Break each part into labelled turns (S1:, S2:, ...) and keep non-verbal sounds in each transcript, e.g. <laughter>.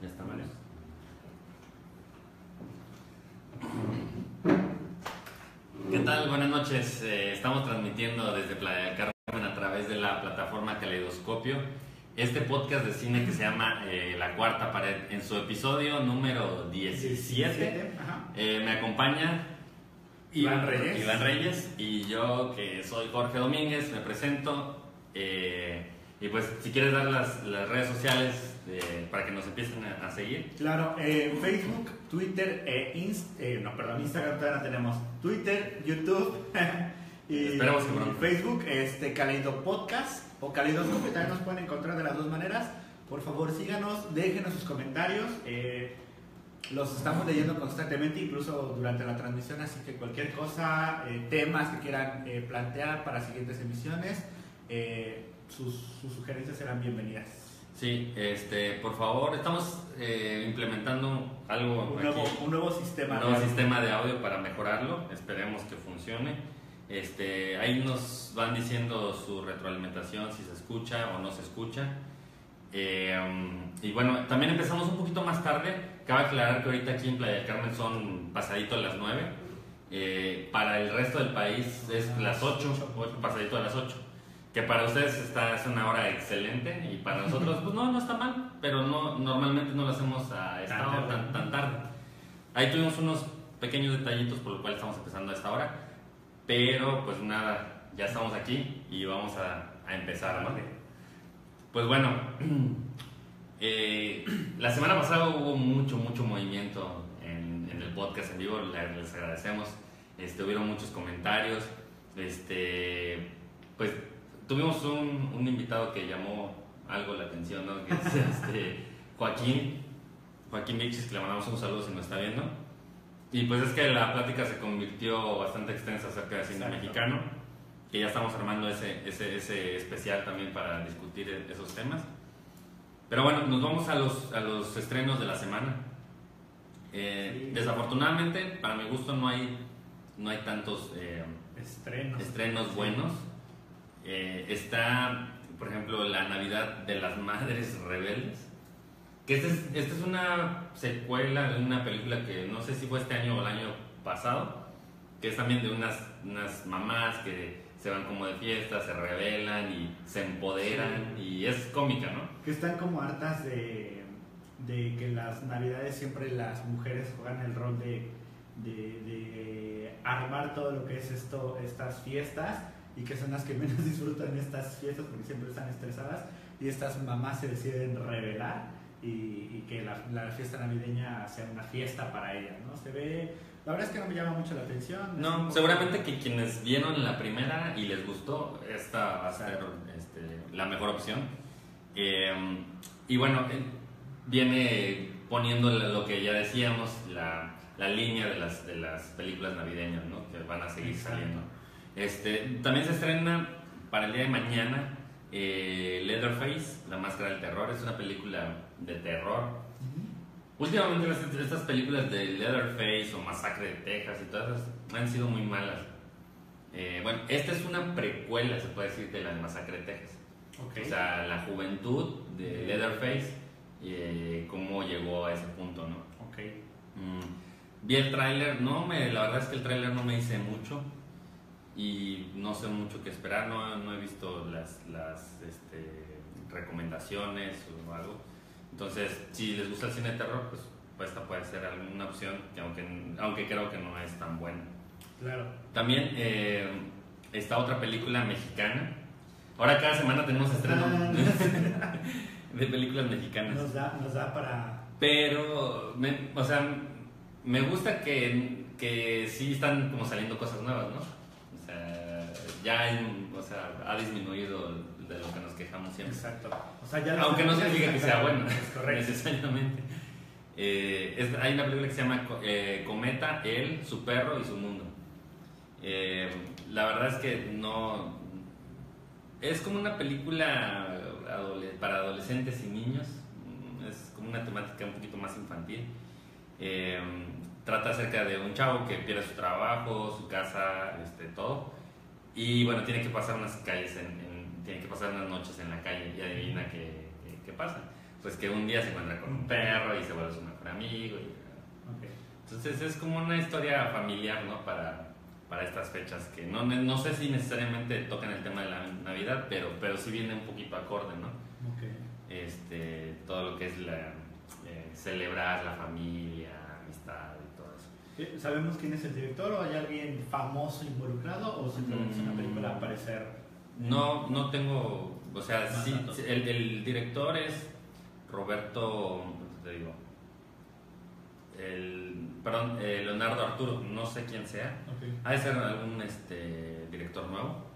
S1: Ya estamos.
S2: Vale.
S1: ¿Qué tal? Buenas noches. Eh, estamos transmitiendo desde Playa del Carmen a través de la plataforma Caleidoscopio. Este podcast de cine que se llama eh, La Cuarta Pared. En su episodio número 17
S2: Ajá.
S1: eh, me acompaña
S2: Iván Reyes.
S1: Iván Reyes y yo que soy Jorge Domínguez, me presento. eh, y pues si quieres dar las, las redes sociales eh, para que nos empiecen a, a seguir.
S2: Claro, eh, Facebook, Twitter e Inst eh, no, perdón, Instagram todavía no tenemos. Twitter, YouTube <laughs> y Facebook, este Caleido Podcast o Caleidoscopio, también nos pueden encontrar de las dos maneras. Por favor, síganos, déjenos sus comentarios. eh, los estamos leyendo constantemente, incluso durante la transmisión, así que cualquier cosa, eh, temas que quieran eh, plantear para siguientes emisiones, eh, sus, sus sugerencias serán bienvenidas.
S1: Sí, este, por favor, estamos eh, implementando algo
S2: Un nuevo,
S1: aquí,
S2: un nuevo sistema.
S1: un nuevo
S2: de-
S1: sistema de audio para mejorarlo. Esperemos que funcione. Este, ahí nos van diciendo su retroalimentación, si se escucha o no se escucha. Eh, um, y bueno, también empezamos un poquito más tarde. Cabe aclarar que ahorita aquí en Playa del Carmen son pasadito a las 9. Eh, para el resto del país es las 8, pasadito a las 8. Que para ustedes está, es una hora excelente y para nosotros, pues no, no está mal, pero no, normalmente no lo hacemos a esta
S2: Tan
S1: hora tan, tan tarde. Ahí tuvimos unos pequeños detallitos por lo cual estamos empezando a esta hora, pero pues nada, ya estamos aquí y vamos a, a empezar, ¿no? Pues bueno, <clears throat> eh, la semana pasada hubo mucho, mucho movimiento en, en el podcast en vivo, le- les agradecemos, este, hubieron muchos comentarios, este, pues tuvimos un, un invitado que llamó algo la atención, ¿no? Que es <laughs> este, Joaquín, Joaquín Vichis, que le mandamos un saludo si nos está viendo. Y pues es que la plática se convirtió bastante extensa acerca del cine
S2: Exacto.
S1: mexicano, que ya estamos armando ese, ese, ese especial también para discutir e- esos temas. Pero bueno, nos vamos a los, a los estrenos de la semana. Eh,
S2: Sí.
S1: Desafortunadamente, para mi gusto, no hay, no hay tantos eh,
S2: Estrenos.
S1: estrenos buenos. Eh, está, por ejemplo, La Navidad de las Madres Rebeldes. Que esta es, una secuela de una película que no sé si fue este año o el año pasado, que es también de unas, unas mamás que se van como de fiesta, se rebelan y se empoderan y es cómica, ¿no?
S2: Que están como hartas de, de que las navidades siempre las mujeres juegan el rol de, de, de armar todo lo que es esto, estas fiestas y que son las que menos <laughs> disfrutan estas fiestas porque siempre están estresadas y estas mamás se deciden rebelar y, y que la, la fiesta navideña sea una fiesta para ellas, ¿no? Se ve, la verdad es que no me llama mucho la atención.
S1: No,
S2: como-
S1: seguramente que quienes vieron la primera y les gustó, esta va a ser este, la mejor opción. Eh, y bueno, viene poniendo lo que ya decíamos, la, la línea de las, de las películas navideñas, ¿no? Que van a seguir
S2: Exacto.
S1: saliendo. Este, también se estrena para el día de mañana eh, Leatherface, La Máscara del Terror. Es una película de terror. Últimamente las- estas películas de Leatherface o Masacre de Texas y todas esas han sido muy malas. Eh, bueno, esta es una precuela, se puede decir, de la de Masacre de Texas. O sea, la juventud de Leatherface eh, cómo llegó a ese punto, ¿no?
S2: ok.
S1: Mm, vi el tráiler, no me, la verdad es que el tráiler no me dice mucho y no sé mucho qué esperar, no, no he visto las, las este, recomendaciones o algo. Entonces, si les gusta el cine de terror, pues, pues esta puede ser alguna opción, que aunque, aunque creo que no es tan buena.
S2: Claro.
S1: También eh, está otra película mexicana. Ahora cada semana tenemos estreno
S2: Ah. <laughs>
S1: de películas mexicanas.
S2: Nos da, nos da para...
S1: Pero, me- o sea, me gusta que, que sí están como saliendo cosas nuevas, ¿no? Ya hay, o sea, ha disminuido de lo que nos quejamos siempre.
S2: Exacto. O sea, ya las
S1: Aunque no significa que sea
S2: Es correcto.
S1: necesariamente. Eh, es- hay una película que se llama eh, Cometa, él, su perro y su mundo. Eh, la verdad es que no... Es como una película para adolescentes y niños. Es como una temática un poquito más infantil. Trata acerca de un chavo que pierde su trabajo, su casa, este, todo. Y bueno, tiene que pasar unas calles, en, en- tiene que pasar unas noches en la calle y adivina qué, qué- qué pasa. pues que un día se encuentra con un perro y se vuelve su mejor amigo. y-
S2: Ok.
S1: entonces es como una historia familiar, ¿no? Para, para estas fechas que no, no sé si necesariamente tocan el tema de la Navidad, pero, pero sí viene un poquito acorde, ¿no?
S2: Ok.
S1: Este, todo lo que es la, eh, celebrar la familia, amistad y todo eso.
S2: Eh, ¿Sabemos quién es el director o hay alguien famoso involucrado o simplemente es una película a aparecer?
S1: No, no tengo, o sea, sí, el, el director es Roberto, ¿cómo te digo? El, perdón, eh, Leonardo Arturo, no sé quién sea.
S2: Ok.
S1: Ha de ser algún este, director nuevo,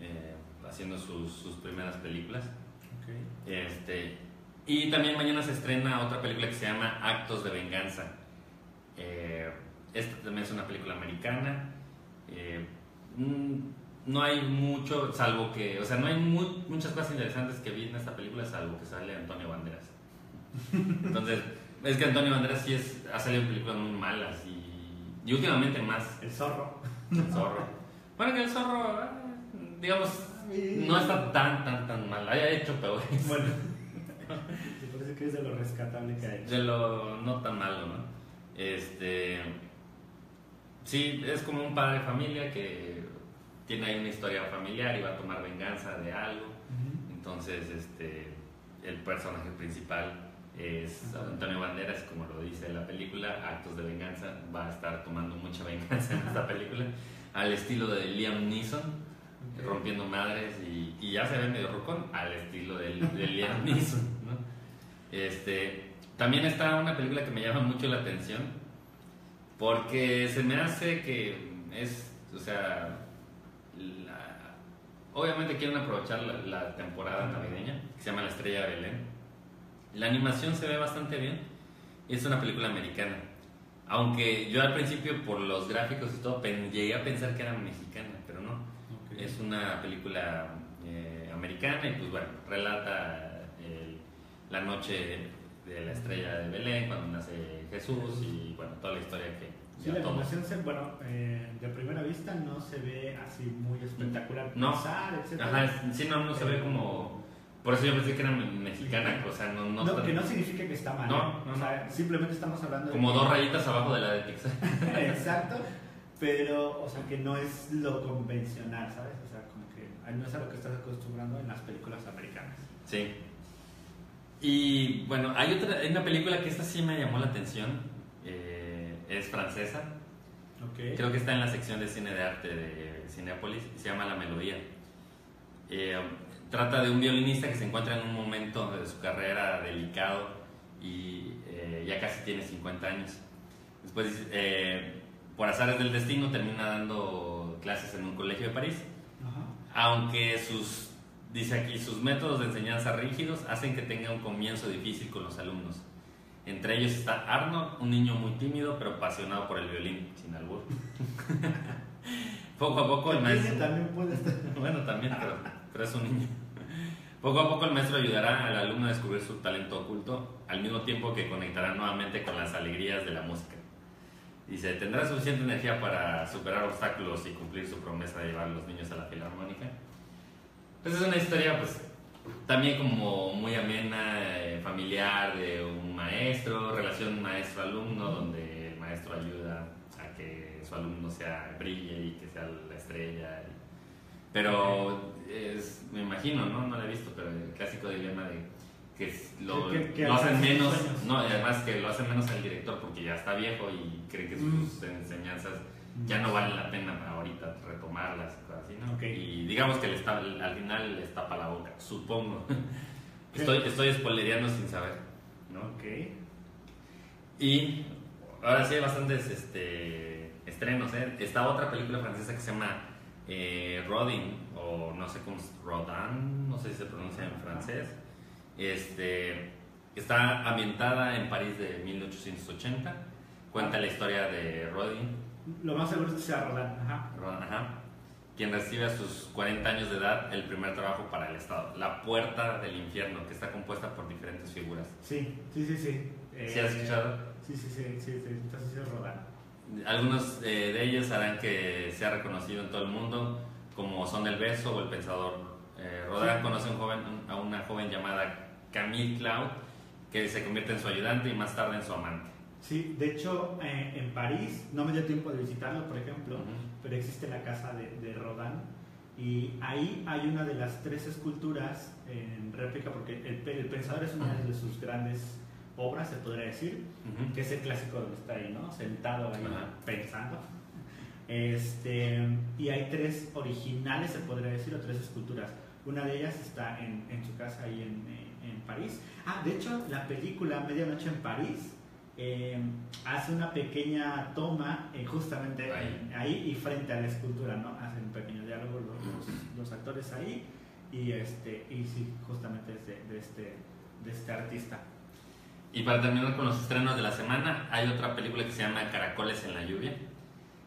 S1: eh, haciendo sus, sus primeras películas.
S2: Ok.
S1: Este, y también mañana se estrena otra película que se llama Actos de Venganza. Eh, esta también es una película americana. Eh, mm, no hay mucho, salvo que, o sea, no hay mu- muchas cosas interesantes que vi en esta película, salvo que sale Antonio Banderas. <laughs> Entonces, es que Antonio Banderas sí es, ha salido en películas muy malas y, y últimamente más.
S2: El zorro.
S1: El zorro. Bueno, que el zorro, ah, digamos, no está tan, tan, tan mal. Haya hecho peor.
S2: Bueno. <laughs> Me parece que es de lo rescatable que hay.
S1: De lo no tan malo, ¿no? Este. Sí, es como un padre de familia que tiene ahí una historia familiar y va a tomar venganza de algo. Entonces, este. El personaje principal es. Antonio Banderas, como lo dice la película, Actos de Venganza. Va a estar tomando mucha venganza en esta película, al estilo de Liam Neeson rompiendo madres y, y ya se ve medio rucón al estilo del Liam <laughs> Neeson, ¿no? Este, también está una película que me llama mucho la atención porque se me hace que es, o sea, la- obviamente quieren aprovechar la, la temporada navideña que se llama La Estrella de Belén. La animación se ve bastante bien es una película americana. Aunque yo al principio por los gráficos y todo llegué a pensar que era mexicana, pero no. Es una película eh, americana y pues bueno, relata el- la noche de la estrella de Belén cuando nace Jesús y bueno, toda la historia que
S2: Sí, la animación, se, bueno, eh, de primera vista no se ve así muy espectacular.
S1: No. Ajá, sí, no, no se ve como... Por eso yo pensé que era me- mexicana, o sea, no, no,
S2: No, que no significa que está mal.
S1: No,
S2: ¿eh?
S1: no,
S2: o sea, simplemente estamos hablando de
S1: como dos rayitas abajo de la de Pixar. <laughs>
S2: Exacto, pero, o sea, que no es lo convencional, ¿sabes? O sea, como que no es a lo que estás acostumbrando en las películas americanas.
S1: Sí. Y bueno, hay otra, hay una película que esta sí me llamó la atención, eh, es francesa,
S2: Ok.
S1: Creo que está en la sección de cine de arte de Cinepolis se llama La Melodía. Eh, trata de un violinista que se encuentra en un momento de su carrera delicado y eh, ya casi tiene 50 años. Después, eh, por azares del destino, termina dando clases en un colegio de París,
S2: Ajá.
S1: aunque sus, dice aquí, sus métodos de enseñanza rígidos hacen que tenga un comienzo difícil con los alumnos. Entre ellos está Arnold, un niño muy tímido pero apasionado por el violín, sin albur. <laughs> poco a poco el maestro...
S2: también puede estar. <laughs>
S1: Bueno, también, pero, pero es un niño. Poco a poco el maestro ayudará al alumno a descubrir su talento oculto, al mismo tiempo que conectará nuevamente con las alegrías de la música. Dice, tendrá suficiente energía para superar obstáculos y cumplir su promesa de llevar a los niños a la filarmónica. Pues es una historia, pues, también como muy amena, eh, familiar, de un maestro, relación maestro-alumno, donde el maestro ayuda a que su alumno sea, brille y que sea la estrella. y- pero es, me imagino, ¿no? No lo he visto, pero el clásico dilema de que lo, hacen menos, no, además que lo hacen menos al director porque ya está viejo y cree que sus
S2: Mm.
S1: enseñanzas ya no vale la pena ahorita retomarlas y cosas así, ¿no?
S2: Ok.
S1: Y digamos que le está, al final les tapa la boca, supongo. <laughs> estoy, estoy spoilereando sin saber.
S2: Ok.
S1: Y ahora sí hay bastantes este, estrenos, ¿eh? Está otra película francesa que se llama eh, Rodin, o no sé cómo es, Rodin, no sé si se pronuncia en francés. Este, está ambientada en París de 1880. Cuenta la historia de Rodin,
S2: Lo más seguro es que sea Roland. Ajá.
S1: Ron- ajá, quien recibe a sus 40 años de edad el primer trabajo para el Estado, La Puerta del Infierno, que está compuesta por diferentes figuras.
S2: Sí, sí, sí, sí. Eh,
S1: ¿Sí has escuchado?
S2: Sí, sí, sí, sí, sí, entonces sí es Roland.
S1: Algunos eh, de ellos harán que sea reconocido en todo el mundo, como Son del Beso o El Pensador. Eh, Rodin
S2: Sí.
S1: conoce a, un joven, a una joven llamada Camille Cloud, que se convierte en su ayudante y más tarde en su amante.
S2: Sí, de hecho, eh, en París, no me dio tiempo de visitarlo, por ejemplo, pero existe la casa de, de Rodin y ahí hay una de las tres esculturas en réplica, porque el, pe- el Pensador es una de sus grandes obras, se podría decir, que es el clásico donde está ahí, ¿no? Sentado ahí pensando. Este, y hay tres originales, se podría decir, o tres esculturas. Una de ellas está en, en su casa ahí en, eh, en París. Ah, de hecho, la película Medianoche en París eh, hace una pequeña toma eh, justamente
S1: Ahí.
S2: ahí y frente a la escultura, ¿no? Hacen un pequeño diálogo los, los- los actores ahí y, este, y sí, justamente es de, de este, de este artista.
S1: Y para terminar con los estrenos de la semana, hay otra película que se llama Caracoles en la lluvia.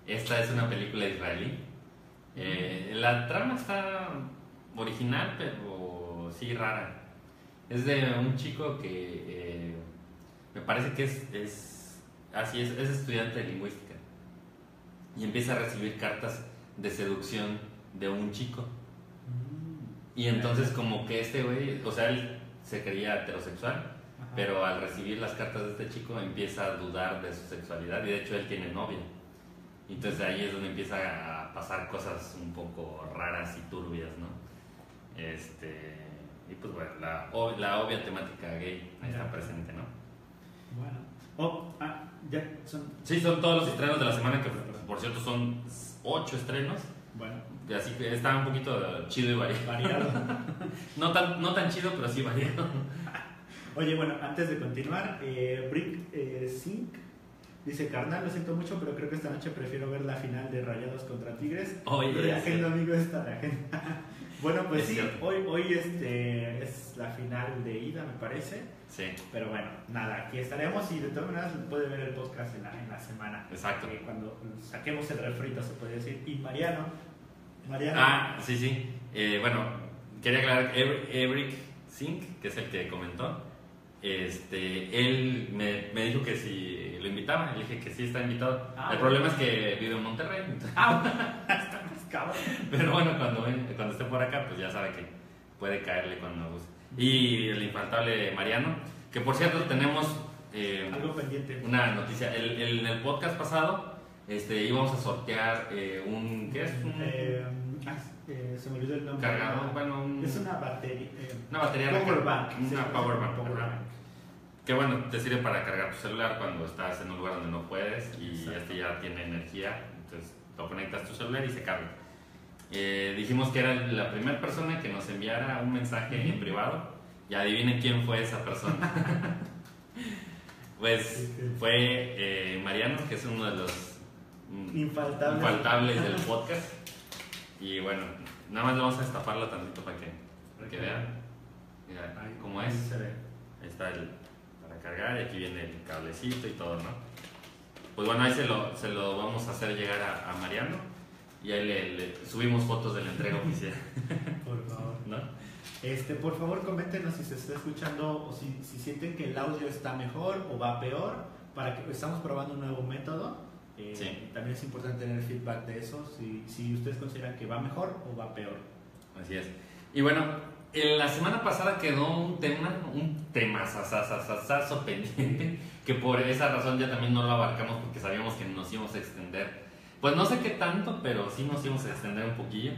S1: Esta es una película israelí. Eh, la trama está original, pero sí rara. Es de un chico que eh, me parece que es, es así es, es estudiante de lingüística y empieza a recibir cartas de seducción de un chico. Y entonces como que este güey, o sea, él se creía heterosexual,
S2: Ajá.
S1: pero al recibir las cartas de este chico empieza a dudar de su sexualidad y de hecho él tiene novia. Entonces ahí es donde empieza a pasar cosas un poco raras y turbias, ¿no? Este, y pues bueno, la, la obvia temática gay ahí está presente, ¿no?
S2: Bueno. Oh, ah, ya son.
S1: Sí, son todos los estrenos de la semana, que por cierto son ocho estrenos,
S2: Bueno,
S1: y así que está un poquito chido y variado.
S2: variado. <laughs>
S1: No tan, no tan chido, pero sí variado.
S2: Oye, bueno, antes de continuar, eh, Brick eh, dice: Carnal, lo siento mucho, pero creo que esta noche prefiero ver la final de Rayados contra Tigres.
S1: Oye,
S2: Reagenda, amigo, esta reagenda. <laughs> bueno, pues
S1: Es
S2: sí,
S1: cierto.
S2: hoy, hoy este, es la final de ida, me parece.
S1: Sí,
S2: Pero bueno, nada, aquí estaremos y de todas maneras puede ver el podcast en la, en la semana.
S1: exacto.
S2: Eh, cuando saquemos el refrito, se puede decir. Y Mariano, Mariano.
S1: Ah, sí, sí. Eh, bueno, quería aclarar, Eric Zink, que es el que comentó, este, él me, me dijo que si lo invitaba, le dije que sí está invitado.
S2: Ah,
S1: el problema es que vive en Monterrey,
S2: Ah, <laughs> cabrón. <laughs>
S1: pero bueno, cuando, ven- cuando esté por acá, pues ya sabe que puede caerle cuando guste. Y el infaltable Mariano, que por cierto tenemos eh,
S2: Algo pendiente.
S1: una noticia, el, el- en el podcast pasado este, íbamos a sortear eh, un, ¿qué es? Un
S2: Eh, ah, eh, se me olvidó el nombre.
S1: cargador, bueno, un-
S2: Es una batería. eh,
S1: Una batería
S2: Power bank.
S1: Una
S2: Sí,
S1: power bank.
S2: power bank.
S1: Que bueno, te sirve para cargar tu celular cuando estás en un lugar donde no puedes y
S2: Exacto.
S1: este ya tiene energía, entonces lo conectas tu celular y se carga. Eh, dijimos que era la primera persona que nos enviara un mensaje en privado y adivinen quién fue esa persona. <laughs> pues fue eh, Mariano, que es uno de los mm,
S2: Infaltable.
S1: infaltables del <laughs> podcast. Y bueno, nada más le vamos a destaparlo tantito para que, para que vean Mira, cómo
S2: ahí
S1: es.
S2: se ve.
S1: Ahí está el para cargar y aquí viene el cablecito y todo, ¿no? Pues bueno, ahí se lo, se lo vamos a hacer llegar a, a Mariano y ahí le, le subimos fotos de la entrega oficial, <laughs>
S2: Por favor. <laughs>
S1: ¿no?
S2: Este, por favor, coméntenos si se está escuchando o si, si sienten que el audio está mejor o va peor. Para que estamos probando un nuevo método. Eh,
S1: Sí.
S2: También es importante tener feedback de eso. Si, si ustedes consideran que va mejor o va peor.
S1: Así es. Y bueno, en la semana pasada quedó un tema, un tema sasasasasazo pendiente, que por esa razón ya también no lo abarcamos porque sabíamos que nos íbamos a extender. Pues no sé qué tanto, pero sí nos íbamos a extender un poquillo.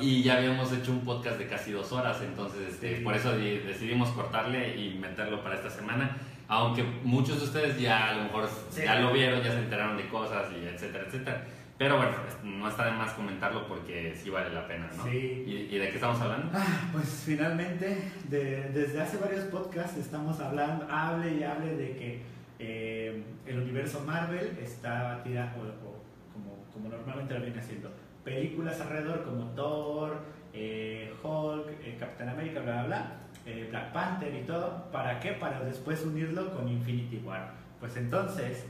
S1: Y ya habíamos hecho un podcast de casi dos horas, entonces este, por eso di- decidimos cortarle y meterlo para esta semana. Aunque muchos de ustedes ya a lo mejor
S2: Sí.
S1: ya lo vieron, ya se enteraron de cosas y etcétera, etcétera. Pero bueno, no está de más comentarlo porque sí vale la pena, ¿no?
S2: Sí.
S1: ¿Y, y de qué estamos hablando?
S2: Ah, pues finalmente, de- desde hace varios podcasts estamos hablando, hable y hable de que eh, el universo Marvel está tirando, o, o como, como normalmente lo viene haciendo, películas alrededor como Thor, eh, Hulk, eh, Capitán América, bla, bla, bla, eh, Black Panther y todo. ¿Para qué? Para después unirlo con Infinity War. Pues entonces,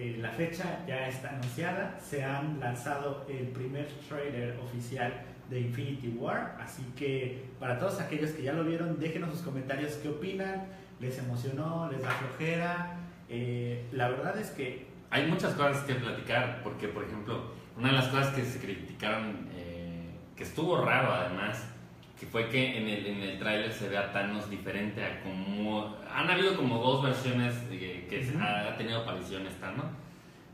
S2: eh, la fecha ya está anunciada, se han lanzado el primer trailer oficial de Infinity War, así que para todos aquellos que ya lo vieron, déjenos sus comentarios. Qué opinan, les emocionó, les da flojera. Eh, la verdad es que
S1: Hay muchas cosas que platicar, porque por ejemplo, una de las cosas que se criticaron, eh, que estuvo raro además, que fue que en el, en el tráiler se ve a Thanos diferente a como... Han habido como dos versiones de- que se-
S2: Ujú.
S1: ha tenido apariciones Thanos,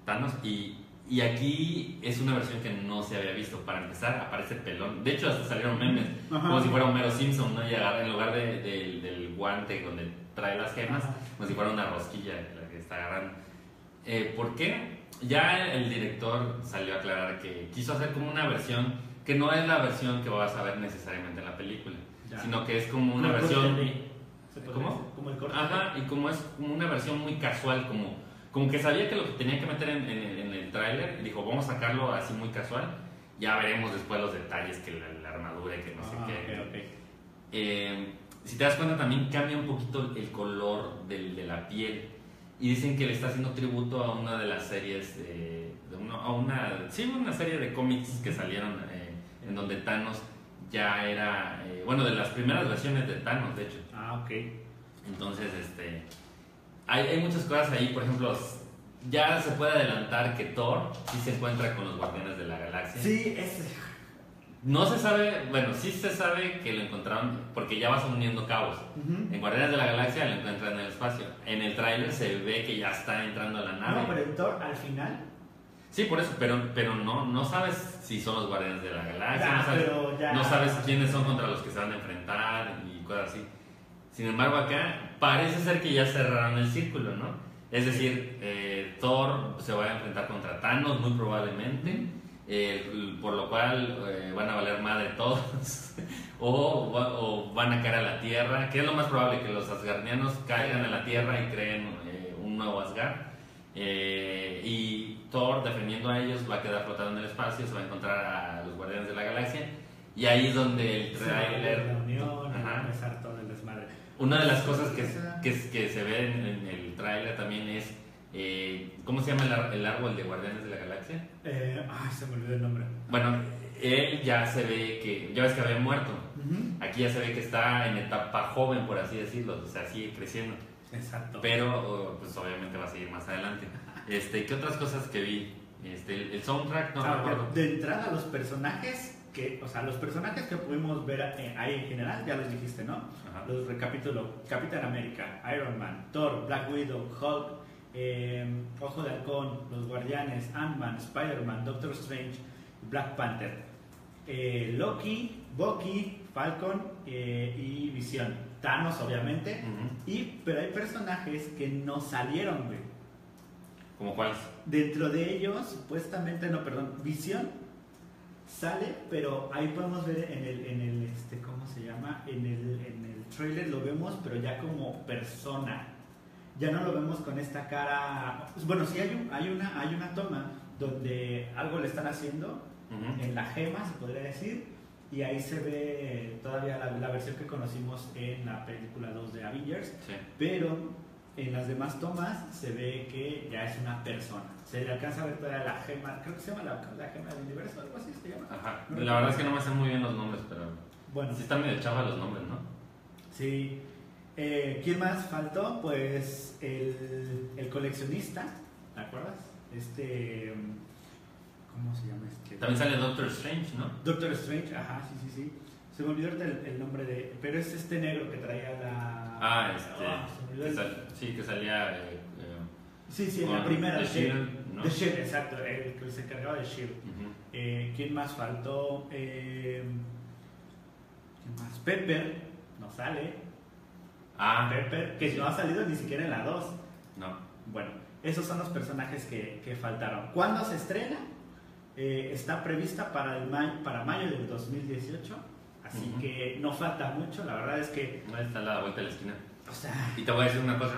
S1: Thanos y, y aquí es una versión que no se había visto. Para empezar, aparece pelón. De hecho, hasta salieron memes, como si fuera Homero Simpson, ¿no? Y agarra, en lugar de- del- del guante donde trae las gemas, como si fuera una rosquilla la que está agarrando. Eh, ¿Por qué? Ya el director salió a aclarar que quiso hacer como una versión que no es la versión que vas a ver necesariamente en la película,
S2: Ya.
S1: sino que es como una
S2: Como
S1: versión... ¿Cómo?
S2: Como el corte
S1: Ajá, y como es como una versión muy casual, como, como que sabía que lo que tenía que meter en, en el, en el tráiler, dijo, vamos a sacarlo así muy casual, ya veremos después los detalles, que la, la armadura y que no sé
S2: Ah,
S1: qué.
S2: ok, ok.
S1: Eh, si te das cuenta también cambia un poquito el color del- de la piel y dicen que le está haciendo tributo a una de las series de, de una, a una sí una serie de cómics que salieron eh, en donde Thanos ya era eh, bueno de las primeras versiones de Thanos de hecho
S2: Ah, ok.
S1: entonces este hay, hay muchas cosas ahí por ejemplo ya se puede adelantar que Thor sí se encuentra con los Guardianes de la Galaxia
S2: Sí, ese.
S1: no se sabe, bueno, sí se sabe que lo encontraron porque ya vas uniendo cabos. En Guardianes de la Galaxia lo encuentran en el espacio. En el tráiler se ve que ya está entrando a la nave.
S2: No, pero Thor al final.
S1: Sí, por eso, pero, pero no, no sabes si son los Guardianes de la Galaxia, no, sabes,
S2: pero ya-
S1: no sabes quiénes son contra los que se van a enfrentar y cosas así. Sin embargo, acá parece ser que ya cerraron el círculo, ¿no? Es decir, eh, Thor se va a enfrentar contra Thanos muy probablemente, eh, por lo cual eh, van a valer madre todos, <laughs> o, o van a caer a la Tierra, que es lo más probable, que los asgardianos caigan a la Tierra y creen un nuevo Asgard. Eh, y Thor, defendiendo a ellos, va a quedar flotando en el espacio, se va a encontrar a los Guardianes de la Galaxia. Y ahí es donde el trailer.
S2: la unión,
S1: Ajá.
S2: empezar todo el desmadre.
S1: Una de las cosas que, que, que se ve en, en el tráiler también es. eh, ¿Cómo se llama el, ar- el árbol de Guardianes de la Galaxia?
S2: Eh, ay, se me olvidó el nombre.
S1: Bueno, él ya se ve que. Ya ves que había muerto. Aquí ya se ve que está en etapa joven, por así decirlo. O sea, sigue creciendo.
S2: Exacto.
S1: Pero, pues obviamente va a seguir más adelante. Este, ¿Qué otras cosas que vi? Este, el, el soundtrack, no
S2: Ah,
S1: recuerdo.
S2: de entrada, los personajes que, o sea, los personajes que pudimos ver eh, ahí en general, ya los dijiste, ¿no?
S1: Ajá.
S2: Los recapitulo: Capitán América, Iron Man, Thor, Black Widow, Hulk, eh, Ojo de Halcón, Los Guardianes, Ant-Man, Spider-Man, Doctor Strange, Black Panther, eh, Loki, Bucky, Falcon eh, y Visión. Thanos, obviamente. Y, pero hay personajes que no salieron, güey.
S1: ¿Como cuáles?
S2: Dentro de ellos, supuestamente, no, perdón, Visión sale, pero ahí podemos ver en el, en el este, ¿cómo se llama? En el, en el trailer lo vemos, pero ya como persona. Ya no lo vemos con esta cara. Bueno, sí hay, un- hay, una, hay una toma donde algo le están haciendo en la gema, se podría decir, y ahí se ve todavía la, la versión que conocimos en la película 2 de Avengers,
S1: Sí.
S2: pero en las demás tomas se ve que ya es una persona. Se le alcanza a ver todavía la gema, creo que se llama la, la gema del universo, algo así se llama.
S1: Ajá.
S2: No
S1: La verdad es que no me sé muy bien los nombres, pero
S2: Bueno,
S1: sí están medio chavas los nombres, ¿no?
S2: sí. Eh, ¿Quién más faltó? Pues el, el coleccionista, ¿te acuerdas? Este. ¿Cómo se llama este?
S1: También sale Doctor Strange, ¿no?
S2: Doctor Strange, ajá, sí, sí, sí. Se me olvidó el, el nombre de. Pero es este negro que traía la.
S1: Ah, este.
S2: Ah,
S1: que sal- sí, que salía. eh, eh,
S2: Sí, sí, en la primera.
S1: The. Shield, ¿no?
S2: The Shield, exacto, el que se encargaba de Shield. Eh, ¿Quién más faltó? Eh, ¿Quién más? Pepper, no sale.
S1: Ah,
S2: Pepper, que no ha salido ni siquiera en la 2.
S1: no.
S2: Bueno, esos son los personajes que, que faltaron. ¿Cuándo se estrena? Eh, está prevista para, el ma- para mayo del 2018. Así que no falta mucho. La verdad es que,
S1: Ahí está la vuelta de la esquina.
S2: o sea,
S1: Y te voy a decir una cosa.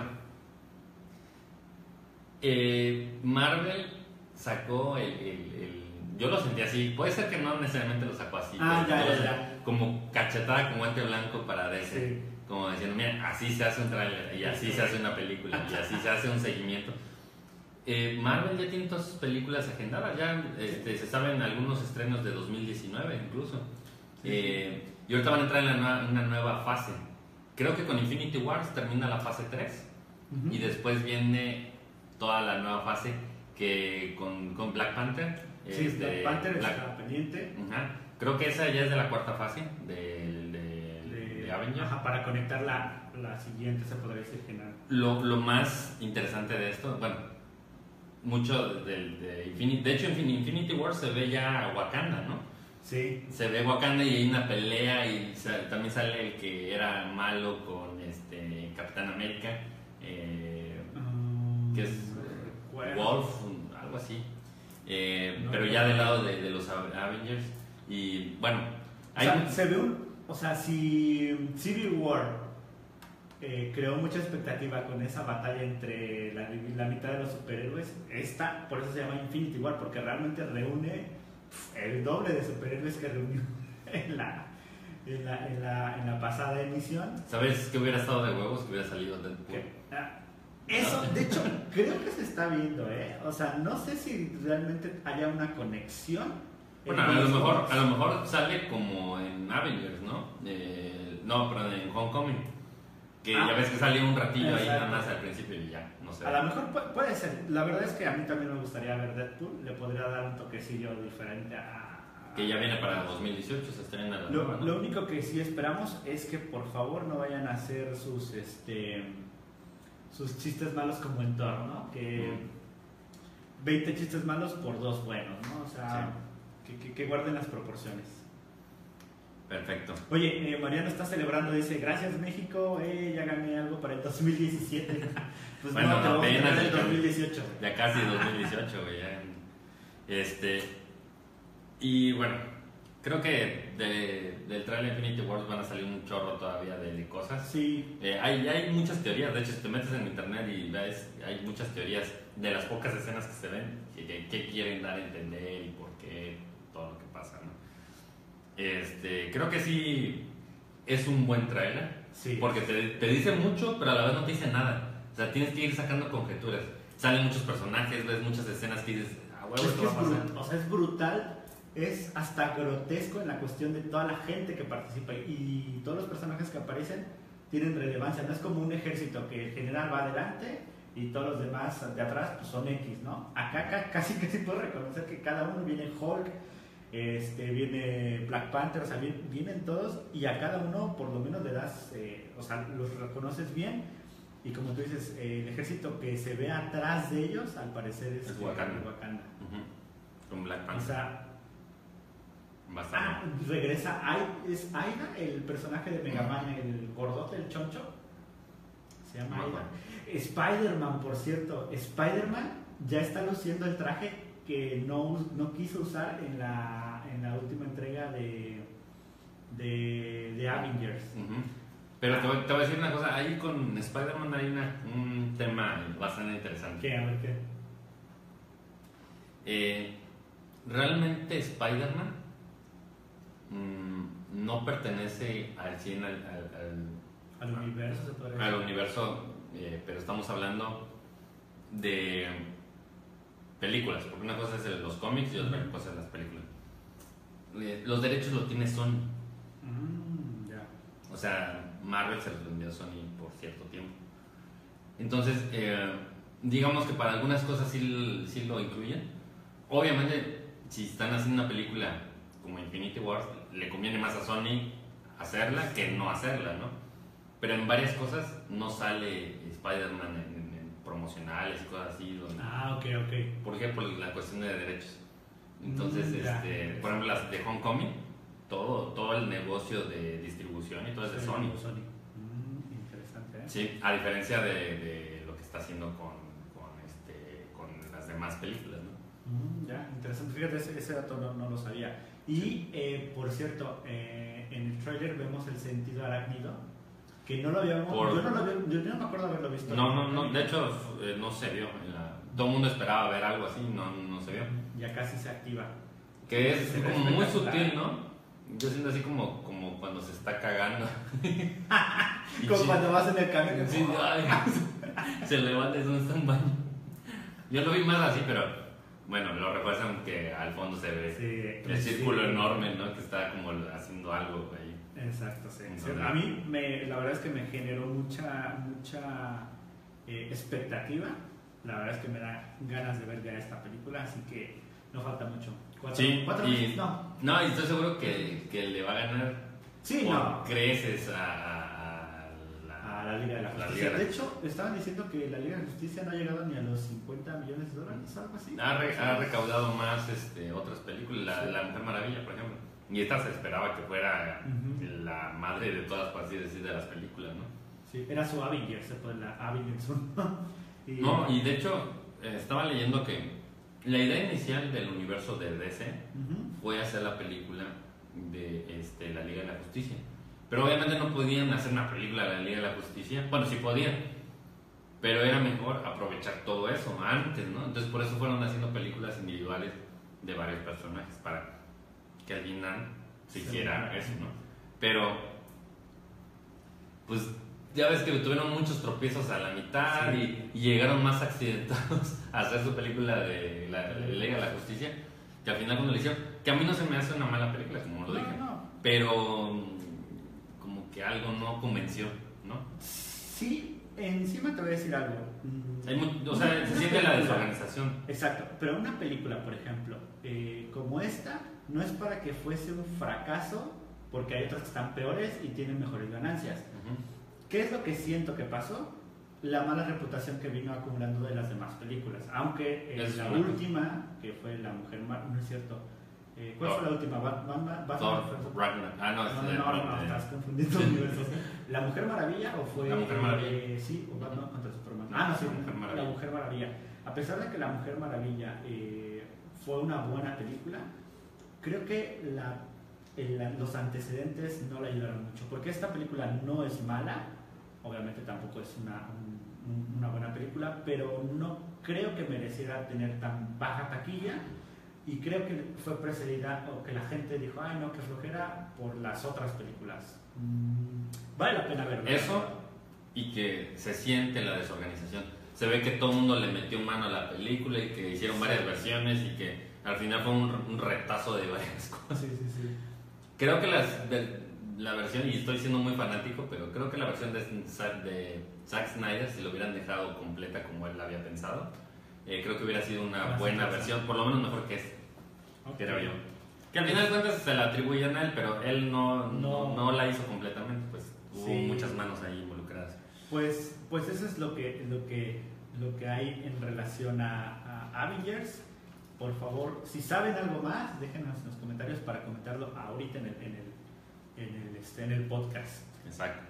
S1: Eh, Marvel sacó el, el- el- Yo lo sentí así. Puede ser que no necesariamente lo sacó así.
S2: Ah, ya, ya, ya.
S1: Como cachetada con guante blanco para DC.
S2: Sí.
S1: Como diciendo, mira, así se hace un tráiler, y así se hace una película, y así se hace un seguimiento. Eh, Marvel ya tiene todas sus películas agendadas, ya este, se saben algunos estrenos de 2019 incluso.
S2: Sí,
S1: Eh, y ahorita van a entrar en la una nueva fase. Creo que con Infinity Wars termina la fase 3
S2: Ujú.
S1: y después viene toda la nueva fase que con, con Black Panther.
S2: Sí,
S1: este,
S2: Black Panther
S1: Black-
S2: está pendiente.
S1: Ajá. Creo que esa ya es de la cuarta fase del, del de Avengers.
S2: Ajá, para conectar la, la siguiente, se podría decir general.
S1: Lo, lo más interesante de esto, bueno, mucho de, de Infinity, de hecho en Infinity War se ve ya Wakanda, ¿no?
S2: Sí.
S1: Se ve Wakanda y hay una pelea y sa- también sale el que era malo con este Capitán América, eh,
S2: Mm,
S1: que es. Wolf, algo así. Eh,
S2: No
S1: pero ya del lado de, de los Avengers. Y bueno,
S2: O
S1: hay
S2: sea, se ve un. O sea, si Civil War eh, creó mucha expectativa con esa batalla entre la, la mitad de los superhéroes, esta, por eso se llama Infinity War, porque realmente reúne el doble de superhéroes que reunió <laughs> en la, en la, en la, en la pasada emisión.
S1: ¿Sabes que hubiera estado de huevos que hubiera salido Deadpool?
S2: Ah, Eso, de hecho, <laughs> creo que se está viendo, ¿eh? O sea, no sé si realmente haya una conexión.
S1: Bueno, a
S2: entre
S1: lo mejor, a lo mejor sale como en Avengers, ¿no? Eh, no, perdón, en Homecoming. Que
S2: Ah.
S1: ya ves que sale un ratillo ahí nada más al principio y ya, no sé.
S2: A lo mejor pu- puede ser. La verdad es que a mí también me gustaría ver Deadpool. Le podría dar un toquecillo diferente a.
S1: Que ya viene para 2018, se estrena la
S2: Lo,
S1: nueva, ¿no?
S2: lo único que sí esperamos es que por favor no vayan a hacer sus este sus chistes malos como en Thor, ¿no? Que 20 chistes malos por dos buenos, ¿no? O sea, que, que- que guarden las proporciones.
S1: Perfecto.
S2: Oye, eh, Mariano está celebrando, dice, gracias México, eh, ya gané algo para el 2017. <laughs> Pues
S1: Bueno,
S2: no, te vamos a
S1: apenas
S2: ganar el
S1: ya-
S2: 2018.
S1: Ya casi 2018, güey. Este. Y bueno, creo que de- del trailer Infinity Wars van a salir un chorro todavía de, de cosas.
S2: Sí,
S1: Eh, hay, hay muchas teorías, de hecho, si te metes en internet y ves, hay muchas teorías de las pocas escenas que se ven, que, que- que quieren dar a entender y por qué, todo lo que pasa, ¿no? Este, creo que sí es un buen trailer,
S2: sí.
S1: porque te, te dice mucho, pero a la vez no te dice nada. O sea, tienes que ir sacando conjeturas. Salen muchos personajes, ves muchas escenas que dices, a huevo,
S2: Es que
S1: va
S2: es,
S1: a pasar.
S2: o sea, es brutal, es hasta grotesco en la cuestión de toda la gente que participa y todos los personajes que aparecen tienen relevancia, no es como un ejército que el general va adelante y todos los demás de atrás pues, son X, ¿no? Acá ca- casi sí puedo reconocer que cada uno viene Hulk, este, viene Black Panther, o sea, vien- vienen todos y a cada uno por lo menos le das, eh, o sea, los reconoces bien y como tú dices, eh, el ejército que se ve atrás de ellos al parecer es,
S1: Es Wakanda.
S2: Wakanda.
S1: Con Black
S2: O
S1: Panther.
S2: sea,
S1: Bastante.
S2: ah, regresa, es Aida, el personaje de Mega Man, el gordote, el choncho. Se llama Aida. Spider-Man, por cierto, Spider-Man ya está luciendo el traje que no, no quiso usar en la, en la última entrega de, de, de Avengers.
S1: Pero te voy, te voy a decir una cosa, ahí con Spider-Man hay una- un tema bastante interesante.
S2: ¿Qué? A ver qué.
S1: Eh, realmente Spider-Man mm, no pertenece al 100 al, al-
S2: Al
S1: al-
S2: universo
S1: al universo, eh, pero estamos hablando de películas, porque una cosa es los cómics y otra cosa es las películas. Los derechos lo tiene Sony,
S2: Mm, ya.
S1: o sea, Marvel se los vendió a Sony por cierto tiempo. Entonces, eh, digamos que para algunas cosas sí, sí lo incluyen. Obviamente, si están haciendo una película como Infinity Wars, le conviene más a Sony hacerla que no hacerla, ¿no? Pero en varias cosas no sale Spider-Man promocionales y cosas así. donde-
S2: Ah, ok, ok.
S1: ¿Por qué? Por la cuestión de derechos. Entonces,
S2: Mm,
S1: este, por ejemplo, las de Homecoming, todo, todo el negocio de distribución y todo es de Sony.
S2: Sony. Mm, interesante, ¿eh?
S1: Sí, a diferencia de, de lo que está haciendo con, con, este, con las demás películas, ¿no?
S2: Mm, ya, interesante. Fíjate, ese, ese dato no, no lo sabía. Y, eh, por cierto, eh, en el trailer vemos el sentido arácnido, que no lo habíamos...
S1: Por-
S2: Yo, no lo había- yo, yo no me acuerdo haberlo visto.
S1: No, no, no, de hecho eh, no se vio. en la- todo el mundo esperaba ver algo así, no, no se vio.
S2: Ya casi se activa.
S1: Que es
S2: Se
S1: como muy sutil, ¿no? Yo siento así como, como cuando se está cagando. <laughs>
S2: Como
S1: sí-
S2: cuando vas en el camino.
S1: Sí, <laughs> se levanta y donde está un baño. Yo lo vi más así, pero bueno, lo refuerzan que al fondo se ve
S2: Sí,
S1: el
S2: sí.
S1: círculo enorme, ¿no? Que está como haciendo algo ahí.
S2: Exacto, sí.
S1: Entonces-
S2: A mí, me, la verdad es que me generó mucha, mucha eh, expectativa. La verdad es que me da ganas de ver ya esta película, así que no falta mucho. ¿Cuatro,
S1: Sí,
S2: cuatro
S1: y-
S2: meses? No.
S1: No, y estoy seguro que, que le va a ganar
S2: Sí,
S1: o
S2: no.
S1: creces a, la,
S2: A la Liga de la
S1: La
S2: Justicia.
S1: Liga de
S2: hecho, estaban diciendo que la Liga de la Justicia no ha llegado ni a los 50 millones de dólares, algo así.
S1: Ha, re- ha recaudado más este, otras películas, la,
S2: Sí.
S1: la Mujer Maravilla, por ejemplo. Y esta se esperaba que fuera la madre de todas, por así decir, de las películas, ¿no?
S2: Sí, era su Avengers, se pone la 1. <laughs> y,
S1: No, y de hecho, eh, estaba leyendo que la idea inicial del universo de DC fue hacer la película de este, la Liga de la Justicia. Pero obviamente no podían hacer una película de la Liga de la Justicia. Bueno, sí podían. Pero era mejor aprovechar todo eso antes, ¿no? Entonces por eso fueron haciendo películas individuales de varios personajes para que
S2: Sí.
S1: hiciera eso, ¿no? Pero, pues ya ves que tuvieron muchos tropiezos a la mitad
S2: Sí.
S1: y, y llegaron más accidentados <laughs> a hacer su película de la, la Liga de la Justicia que al final cuando lo hicieron, que a mí no se me hace una mala película, como lo
S2: No,
S1: dije,
S2: no.
S1: pero como que algo no convenció, ¿no?
S2: Sí, encima te voy a decir algo.
S1: Hay o sea, se siente la desorganización.
S2: Exacto, pero una película, por ejemplo, eh, como esta, no es para que fuese un fracaso, porque hay otras que están peores y tienen mejores ganancias. ¿Qué es lo que siento que pasó? La mala reputación que vino acumulando de las demás películas. Aunque eh, la última, que fue La Mujer Mar... No es cierto. Eh, ¿Cuál
S1: Thor.
S2: fue la última? ¿Bat- Batman-
S1: Ragnarok. Ah, no,
S2: No, no, no, estás confundiendo <laughs> universos. ¿La Mujer Maravilla o fue.
S1: La Mujer Maravilla.
S2: eh, sí, o Batman contra Superman. Ah, no, sí,
S1: La Mujer Maravilla.
S2: La Mujer Maravilla. A pesar de que La Mujer Maravilla eh, fue una buena película, creo que la, el- los antecedentes no la ayudaron mucho. Porque esta película no es mala, obviamente tampoco es una, un- un- una buena película, pero no creo que mereciera tener tan baja taquilla. Y creo que fue precedida, o que la gente dijo, ay no, que flojera por las otras películas. Mm, vale la pena verlo.
S1: Eso y que se siente la desorganización. Se ve que todo el mundo le metió mano a la película y que hicieron varias versiones y que al final fue un, un retazo de varias <laughs> cosas.
S2: Sí, sí, sí.
S1: Creo que las, la versión, y estoy siendo muy fanático, pero creo que la versión de, Zack- de Zack Snyder, si lo hubieran dejado completa como él la había pensado, eh, creo que hubiera sido una
S2: Más
S1: buena versión, por lo menos mejor que esta,
S2: Ok.
S1: creo yo. Que al final de cuentas se la atribuyen a él, pero él no, no.
S2: No.
S1: no la hizo completamente, pues hubo
S2: Sí.
S1: muchas manos ahí involucradas.
S2: Pues, pues eso es lo que, lo que, lo que hay en relación a, a Avengers. Por favor, si saben algo más, déjenos en los comentarios para comentarlo ahorita en el, en el, en el, este, en el podcast.
S1: Exacto.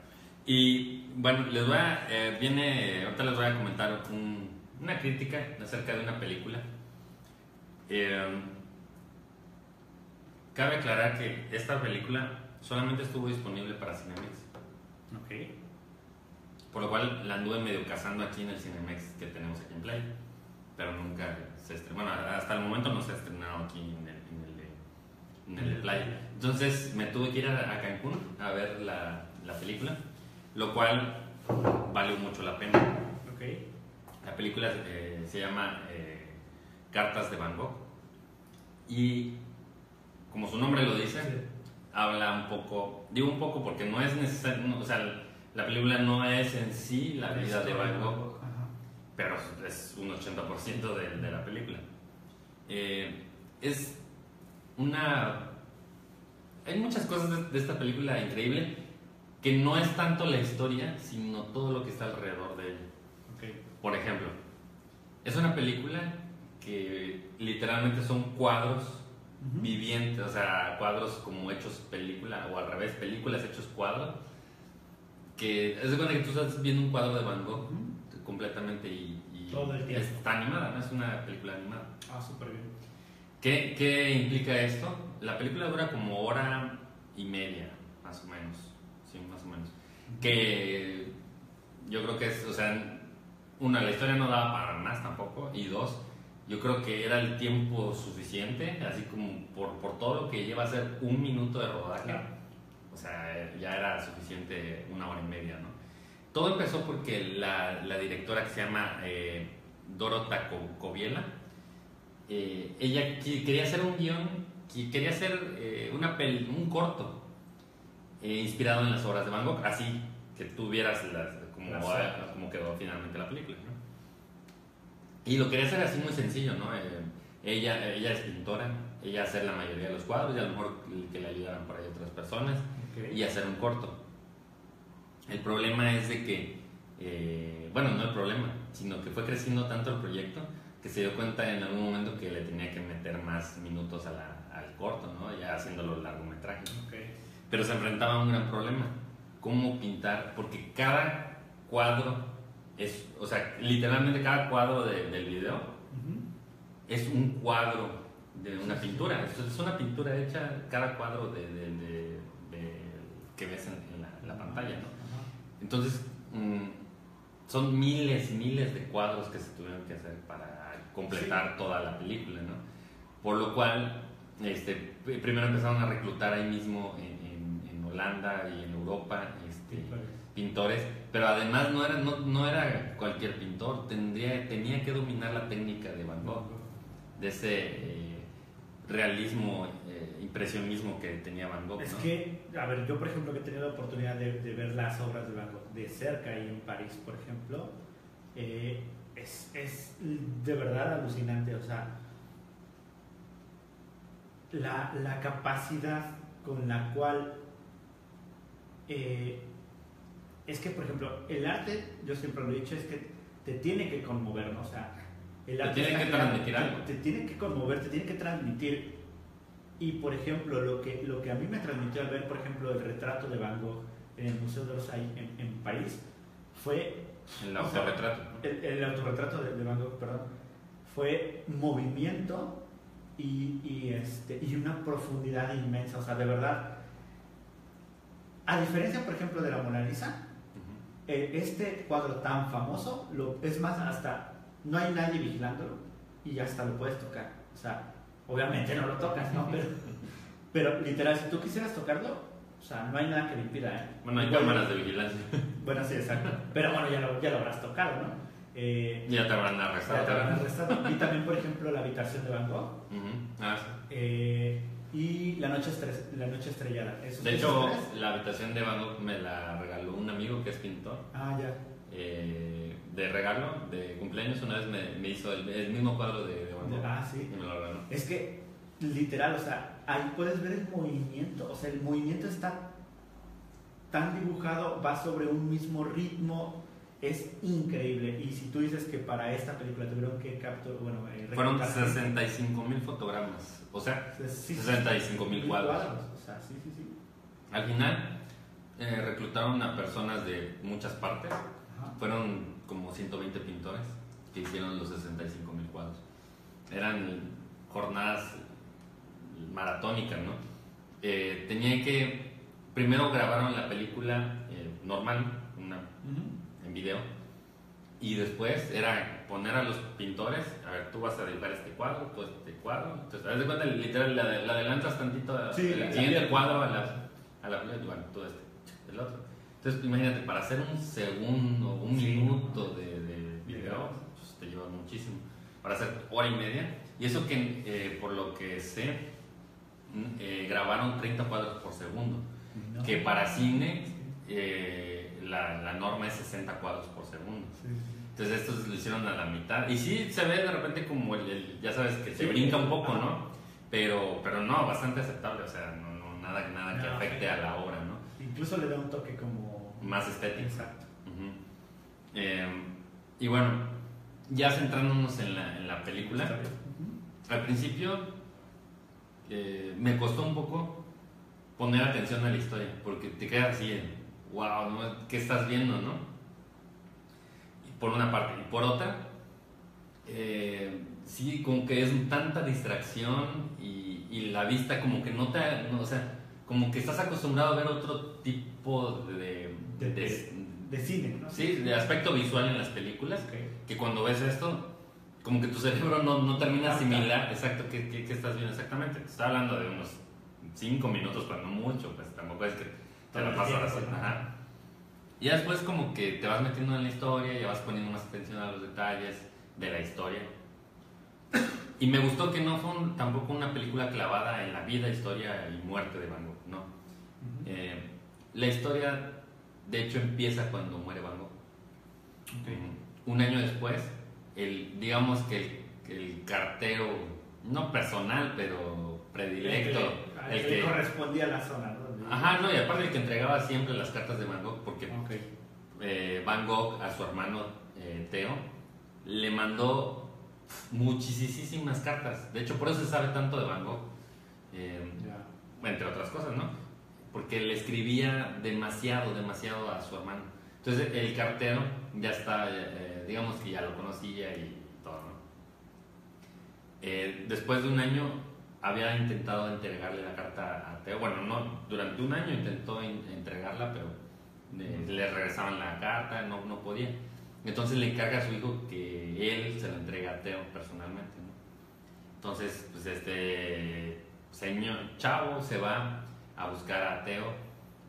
S1: Y bueno, les voy a, eh, viene, ahorita les voy a comentar un- una crítica acerca de una película. Eh, cabe aclarar que esta película solamente estuvo disponible para Cinemex,
S2: Ok.
S1: por lo cual la anduve medio cazando aquí en el Cinemex que tenemos aquí en Play, pero nunca se estrenó, bueno, hasta el momento no se ha estrenado aquí en el, en el de- en el de Play. Entonces me tuve que ir a, a Cancún a ver la, la película, lo cual vale mucho la pena.
S2: Ok.
S1: La película eh, se llama eh, Cartas de Van Gogh y como su nombre lo dice, habla un poco, digo un poco porque no es necesario, no, o sea, la película no es en sí la vida de Van Gogh. Pero es un 80% de, de la película. Eh, es una... Hay muchas cosas de, de esta película increíble que no es tanto la historia, sino todo lo que está alrededor de ella.
S2: Ok.
S1: Por ejemplo, es una película que literalmente son cuadros
S2: Ujú.
S1: vivientes, o sea, cuadros como hechos película, o al revés, películas hechos cuadros, que es de que tú estás viendo un cuadro de Van Gogh
S2: Ujú.
S1: Completamente y, y
S2: Todo el tiempo.
S1: está animada, ¿no? Es una película animada.
S2: Ah, súper bien.
S1: ¿Qué, ¿Qué implica esto? La película dura como hora y media, más o menos. Sí, más o menos. Que yo creo que es, o sea, una, la historia no daba para más tampoco. Y dos, yo creo que era el tiempo suficiente, así como por, por todo lo que lleva a ser un minuto de rodaje.
S2: Claro.
S1: O sea, ya era suficiente una hora y media, ¿no? Todo empezó porque la, la directora que se llama eh, Dorota Co- Coviela, eh, ella quería hacer un guion, quería hacer eh, una pel- un corto inspirado en las obras de Van Gogh, así que tú vieras las, como,
S2: Las obras.
S1: como quedó finalmente la película. ¿no? Y lo quería hacer así muy sencillo, ¿no? Ella, ella es pintora, ella hace la mayoría de los cuadros y a lo mejor que le ayudaran por ahí otras personas. Y hacer un corto. El problema es de que, eh, bueno, no el problema, sino que fue creciendo tanto el proyecto que se dio cuenta en algún momento que le tenía que meter más minutos a la- al corto, ¿no? ya haciéndolo largometraje. Pero se enfrentaba a un gran problema, cómo pintar, porque cada cuadro es, o sea, literalmente cada cuadro de- del video es un cuadro de una pintura. Es, es una pintura hecha, cada cuadro de, de- de- de- que ves en, en la, en la pantalla. ¿no? Entonces, mm, son miles y miles de cuadros que se tuvieron que hacer para completar toda la película. ¿no? Por lo cual, este, primero empezaron a reclutar ahí mismo en, en- en Holanda y en Europa este, pintores, pero además no era, no, no era cualquier pintor, tendría, tenía que dominar la técnica de Van Gogh de ese eh, realismo, impresionismo que tenía Van Gogh.
S2: Es
S1: ¿no?
S2: que, a ver, yo por ejemplo que he tenido la oportunidad de, de ver las obras de Van Gogh de cerca y en París, por ejemplo, eh, es, es de verdad alucinante. O sea, la, la capacidad con la cual... eh, es que, por ejemplo, el arte, yo siempre lo he dicho, es que te tiene que conmover, ¿no? O sea, el
S1: Te
S2: arte
S1: tiene
S2: está
S1: que transmitir
S2: te-
S1: algo.
S2: Te tiene que conmover, te tiene que transmitir. Y, por ejemplo, lo que, lo que a mí me transmitió al ver, por ejemplo, el retrato de Van Gogh en el Museo de Orsay en, en París fue
S1: El
S2: o sea,
S1: autorretrato.
S2: el, el autorretrato de, de Van Gogh, perdón, fue movimiento y, y, este, y una profundidad inmensa. O sea, de verdad, a diferencia, por ejemplo, de la Mona Lisa, eh, este cuadro tan famoso, lo, es más, hasta no hay nadie vigilándolo y hasta lo puedes tocar. O sea, obviamente no lo tocas, ¿no? Pero, pero literal, si tú quisieras tocarlo, o sea, no hay nada que le impida, ¿eh?
S1: Bueno, hay
S2: Igual-
S1: cámaras de vigilancia.
S2: Bueno, sí, exacto. Pero bueno, ya lo, ya lo habrás tocado, ¿no? Eh,
S1: Ya te habrán
S2: ya
S1: arrestado.
S2: te habrán arrestado. Y también, por ejemplo, la habitación de Van Gogh.
S1: Ah, sí.
S2: eh, y la noche, la noche estrellada. ¿Esos
S1: De hecho,
S2: tres?
S1: la habitación de Van Gogh me la regaló un amigo que es pintor.
S2: Ah, ya.
S1: eh, de regalo, de cumpleaños, una vez me, me hizo el, el mismo cuadro de, de Van Gogh.
S2: Ah, sí.
S1: Y me lo regaló.
S2: Es que, literal, o sea, ahí puedes ver el movimiento. O sea, el movimiento está tan dibujado, va sobre un mismo ritmo. Es increíble. Y si tú dices que para esta película tuvieron que capturar, bueno, eh,
S1: Fueron
S2: recortar-
S1: 65 mil fotogramas. O sea,
S2: Sí, sí,
S1: 65 mil cuadros.
S2: O sea, sí, sí, sí.
S1: Al final, eh, reclutaron a personas de muchas partes.
S2: Ajá.
S1: Fueron como 120 pintores que hicieron los 65 mil cuadros. Eran jornadas maratónicas, ¿no? Eh, tenían que. Primero grabaron la película eh, normal, una
S2: Ujú.
S1: en video. Y después era poner a los pintores, a ver, tú vas a dibujar este cuadro, tú este cuadro. Entonces, haz de cuenta, literal, la, la adelantas tantito a-
S2: Sí,
S1: siguiente cuadro a la, a la tú este, el otro. Entonces, imagínate, para hacer un segundo, un
S2: Sí.
S1: minuto de, de video, pues, te lleva muchísimo. Para hacer hora y media. Y eso que, eh, por lo que sé, mm, eh, grabaron 30 cuadros por segundo
S2: No.
S1: que para cine eh, la, la norma es 60 cuadros por segundo.
S2: Sí.
S1: Entonces estos lo hicieron a la mitad. Y sí se ve de repente como el, el- ya sabes, que se
S2: Sí.
S1: brinca un poco. ¿no? Pero, pero no, bastante aceptable, o sea, no, no, nada, nada que
S2: No,
S1: afecte a la obra, ¿no?
S2: Incluso le da un toque como...
S1: Más estético.
S2: Exacto.
S1: Eh, y bueno, ya centrándonos en la, en la película, al principio eh, me costó un poco poner atención a la historia, porque te quedas así, en, wow, ¿no? ¿qué estás viendo, no? Y por una parte. Y por otra, eh, sí, como que es tanta distracción y, y la vista como que no te... no, o sea, como que estás acostumbrado a ver otro tipo de...
S2: De-
S1: de-
S2: De cine, ¿no?
S1: sí, de aspecto visual en las películas
S2: Ok.
S1: que cuando ves esto, como que tu cerebro no, no termina asimilar exacto qué, qué, qué estás viendo exactamente. Te está hablando de unos 5 minutos, cuando mucho, pues tampoco es que te la pasas así.
S2: ¿no?
S1: Ajá. Y después como que te vas metiendo en la historia, ya vas poniendo más atención a los detalles de la historia. Y me gustó que no fue un- tampoco una película clavada en la vida, historia y muerte de Van Gogh, no. Eh, la historia, de hecho, empieza cuando muere Van Gogh. Un año después, el, digamos que el, el cartero, no personal, pero predilecto,
S2: El
S1: el
S2: que
S1: que,
S2: correspondía a la zona, ¿no?
S1: Ajá, no, y aparte de que entregaba siempre las cartas de Van Gogh, porque eh, Van Gogh a su hermano eh, Teo le mandó muchísimas cartas. De hecho, por eso se sabe tanto de Van Gogh, eh,
S2: Ya.
S1: entre otras cosas, ¿no? Porque le escribía demasiado, demasiado a su hermano. Entonces, el cartero ya está, eh, digamos que ya lo conocía y todo, ¿no? Eh, después de un año había intentado entregarle la carta a Teo. Bueno, no, durante un año intentó in- entregarla, pero eh, le regresaban la carta, no, no podía. Entonces le encarga a su hijo que él se la entregue a Teo personalmente. ¿no? Entonces, pues este señor chavo se va a buscar a Teo,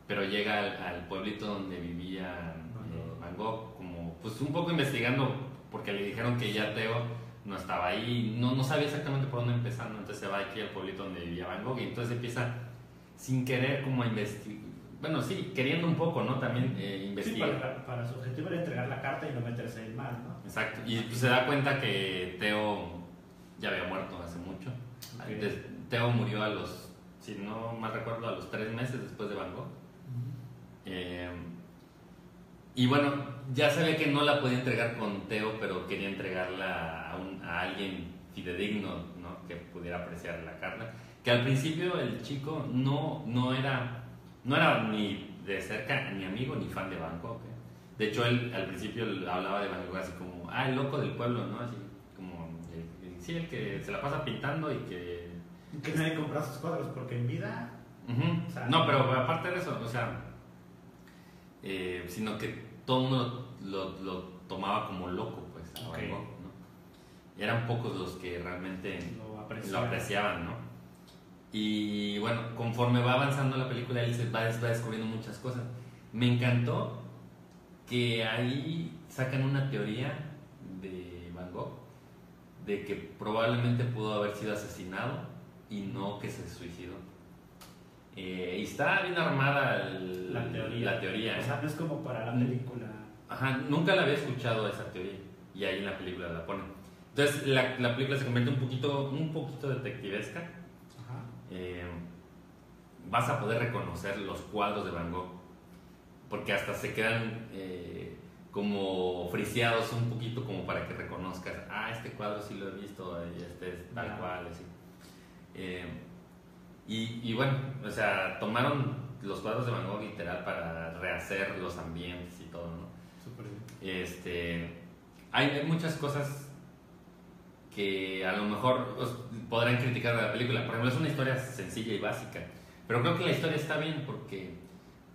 S1: pero llega al, al pueblito donde vivía eh, Van Gogh, como pues un poco investigando, porque le dijeron que ya Teo no estaba ahí, no, no sabía exactamente por dónde empezar, ¿no? entonces se va aquí al pueblito donde vivía Van Gogh y entonces empieza sin querer como a investigar, bueno, sí, queriendo un poco, ¿no? También eh,
S2: Sí,
S1: investigar.
S2: para, para su objetivo era entregar la carta y no meterse en mal, ¿no?
S1: Exacto, y pues se da cuenta que Teo ya había muerto hace mucho.
S2: Ok.
S1: Des- Teo murió a los, si no mal recuerdo, a los tres meses después de Van Gogh. Eh, y bueno, ya sabía que no la podía entregar con Teo, pero quería entregarla a, un- a alguien fidedigno, ¿no? Que pudiera apreciar la carta. Que al principio el chico no, no, era, no era ni de cerca ni amigo ni fan de Van Gogh. ¿eh? De hecho, él al principio hablaba de Van Gogh así como, ah, el loco del pueblo, ¿no? Así como, el- el- sí, el que se la pasa pintando y que
S2: Que nadie compra sus cuadros porque en vida.
S1: Ujú.
S2: O sea,
S1: no, pero aparte de eso, o sea, eh, sino que todo el mundo lo, lo tomaba como loco, pues, a Van
S2: Ok.
S1: Gogh, ¿no? Y eran pocos los que realmente
S2: Lo aprecia.
S1: lo apreciaban, ¿no? Y bueno, conforme va avanzando la película, él se va, va descubriendo muchas cosas. Me encantó que ahí sacan una teoría de Van Gogh de que probablemente pudo haber sido asesinado y no que se suicidó. Eh, y está bien armada el-
S2: La teoría.
S1: la teoría,
S2: O
S1: ¿eh?
S2: sea, no es como para la película.
S1: Ajá, nunca la había escuchado esa teoría y ahí en la película la ponen. Entonces la, la película se convierte un poquito, un poquito detectivesca.
S2: Ajá.
S1: Eh, vas a poder reconocer los cuadros de Van Gogh porque hasta se quedan eh, como friseados un poquito como para que reconozcas, ah, este cuadro sí lo he visto este es tal cual, así. Eh, y, y bueno, o sea, tomaron los cuadros de Van Gogh literal para rehacer los ambientes y todo, ¿no?
S2: Súper bien.
S1: Este, hay, hay muchas cosas que a lo mejor os podrán criticar de la película. Por ejemplo, es una historia sencilla y básica. Pero creo que la historia está bien porque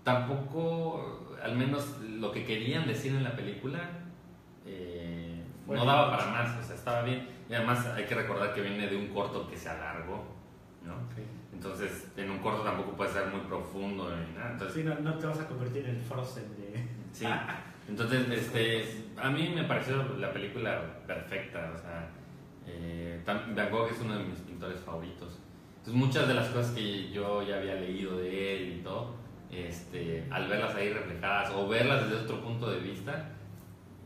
S1: tampoco, al menos lo que querían decir en la película, eh, no daba para más. O sea, estaba bien. Y además hay que recordar que viene de un corto que se alargó, ¿no? Entonces, en un corto tampoco puede ser muy profundo ni nada. Entonces,
S2: Sí, no, no te vas a convertir en el Frozen de. <laughs>
S1: Sí, entonces este, a mí me pareció la película perfecta, o sea, eh, Van Gogh es uno de mis pintores favoritos. Entonces muchas de las cosas que yo ya había leído de él y todo, este, al verlas ahí reflejadas o verlas desde otro punto de vista,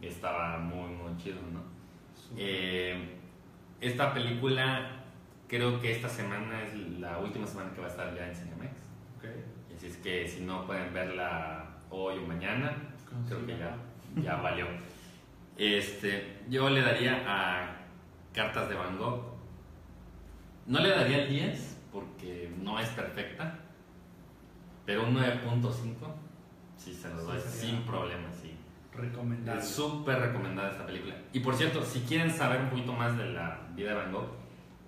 S1: estaba muy, muy chido, ¿no? Eh, esta película creo que esta semana es la última semana que va a estar ya en Cinemex.
S2: Ok.
S1: Así es que si no pueden verla hoy o mañana, creo que ya, ya valió. Este, yo le daría a Cartas de Van Gogh. No le daría el 10 porque no es perfecta, pero un 9.5 sí se lo
S2: Sí,
S1: doy
S2: sería-
S1: sin problema, sí.
S2: Recomendable.
S1: Es súper recomendada esta película. Y por cierto, si quieren saber un poquito más de la vida de Van Gogh,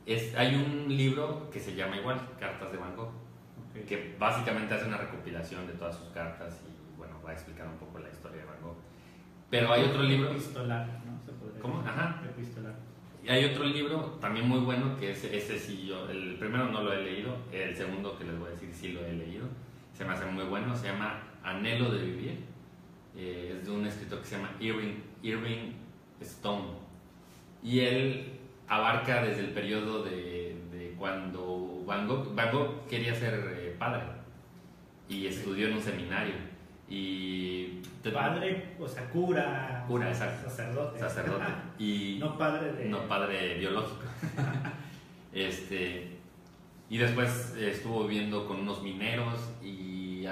S1: es, hay un libro que se llama igual, Cartas de Van Gogh
S2: Ok.
S1: que básicamente hace una recopilación de todas sus cartas y bueno, va a explicar un poco la historia de Van Gogh. Pero hay otro libro,
S2: Epistolar, ¿no? Se podría
S1: ¿Cómo? Ajá.
S2: Epistolar.
S1: y hay otro libro también muy bueno que es ese sí yo, el primero no lo he leído, el segundo que les voy a decir sí lo he leído, se me hace muy bueno, se llama Anhelo de vivir, eh, es de un escritor que se llama Irving, Irving Stone y él abarca desde el periodo de, de cuando Van Gogh, Van Gogh quería ser eh, padre y estudió en un seminario y
S2: Padre, o sea, cura.
S1: Cura, exacto.
S2: Sacerdote.
S1: sacerdote <laughs> y
S2: No padre de.
S1: no padre biológico <laughs> este Y después estuvo viviendo con unos mineros, y,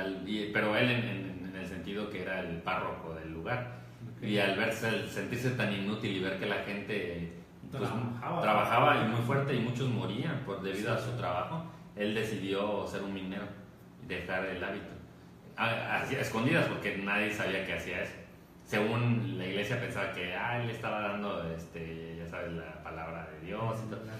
S1: pero él en, el sentido que era el párroco del lugar. Y al verse, sentirse tan inútil y ver que la gente pues, trabajaba. y muy fuerte y muchos morían por debido a su trabajo, él decidió ser un minero y dejar el hábito. A, escondidas porque nadie sabía que hacía eso. Según la iglesia pensaba que ah, él estaba dando, este, ya sabes, la palabra de Dios.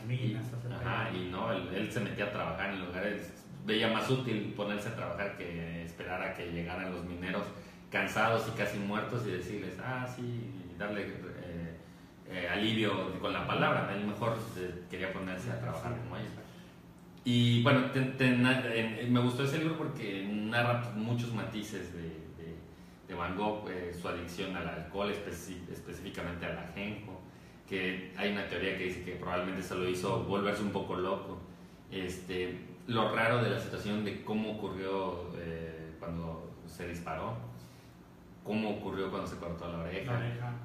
S1: Y, ajá, y no, él, se metía a trabajar en lugares, veía más útil ponerse a trabajar que esperar a que llegaran los mineros cansados y casi muertos y decirles, ah, sí, darle eh, eh, alivio con la palabra. Lo mejor quería ponerse a trabajar como ellos. Y bueno, me gustó ese libro porque narra muchos matices de, de, Van Gogh, eh, su adicción al alcohol, específicamente al ajenjo, que hay una teoría que dice que probablemente se lo hizo volverse un poco loco. Este, lo raro de la situación de cómo ocurrió cuando se disparó cómo ocurrió cuando se cortó la oreja,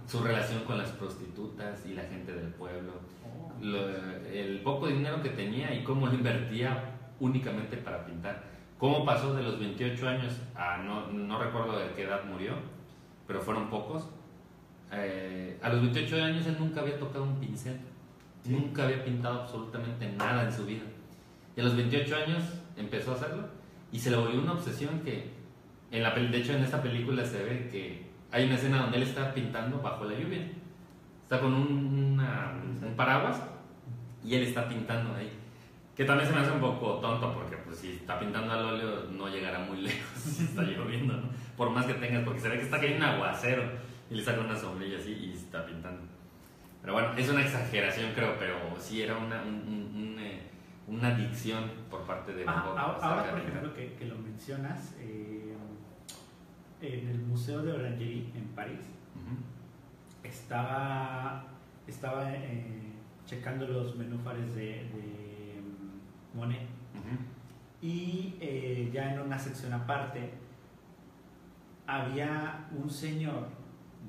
S1: su relación con las prostitutas y la gente del pueblo, oh. el poco dinero que tenía y cómo lo invertía únicamente para pintar. ¿Cómo pasó de los 28 años a no, no recuerdo de qué edad murió, pero fueron pocos? Eh, a los 28 años él nunca había tocado un pincel, nunca había pintado absolutamente nada en su vida. Y a los 28 años empezó a hacerlo y se le volvió una obsesión que en la, de hecho, en esta película se ve que hay una escena donde él está pintando bajo la lluvia. Está con un, paraguas y él está pintando ahí. Que también se me hace un poco tonto porque pues, si está pintando al óleo no llegará muy <laughs> lejos si está lloviendo, ¿no? Por más que tengas, porque se ve que está cayendo un aguacero y le saca una sombrilla así y está pintando. Pero bueno, es una exageración creo, pero sí era una, eh, una adicción por parte de
S2: Van Ahora, por ejemplo, que, que lo mencionas, eh, en el Museo de Orangerie en París. Estaba, estaba eh, checando los menúfares de, de mm, Monet. Y eh, ya en una sección aparte había un señor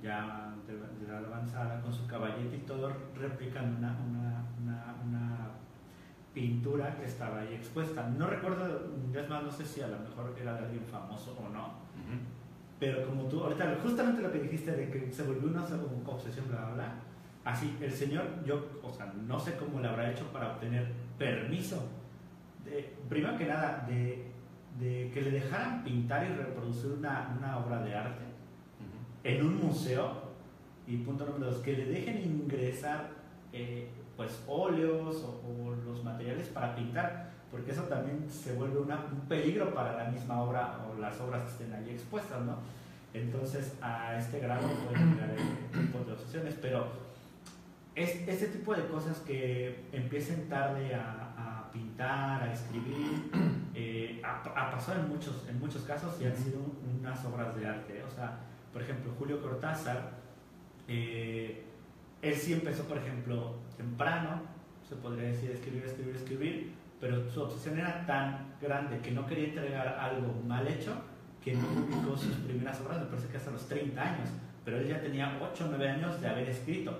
S2: ya de, la avanzada con su caballete y todo replicando una, una, una, pintura que estaba ahí expuesta. No recuerdo, es más, no sé si a lo mejor era de alguien famoso o no, pero como tú, ahorita, justamente lo que dijiste de que se volvió una obsesión, bla, bla, bla. Así, el señor, yo, o sea, no sé cómo le habrá hecho para obtener permiso. De, primero que nada, de, de, que le dejaran pintar y reproducir una, una obra de arte en un museo. Y punto número dos, que le dejen ingresar eh, pues óleos o, o, los materiales para pintar porque eso también se vuelve un peligro para la misma obra o las obras que estén ahí expuestas, ¿no? Entonces, a este grado pueden llegar tipo de obsesiones, pero es este tipo de cosas que empiecen tarde a, pintar, a escribir, <clears throat> eh, ha, pasado en muchos, en muchos casos y han sido unas obras de arte. O sea, por ejemplo, Julio Cortázar, eh, él sí empezó, por ejemplo, temprano, se podría decir, escribir, escribir, escribir, pero su obsesión era tan grande que no quería entregar algo mal hecho que no publicó sus primeras obras, me parece que hasta los 30 años, pero él ya tenía 8 o 9 años de haber escrito.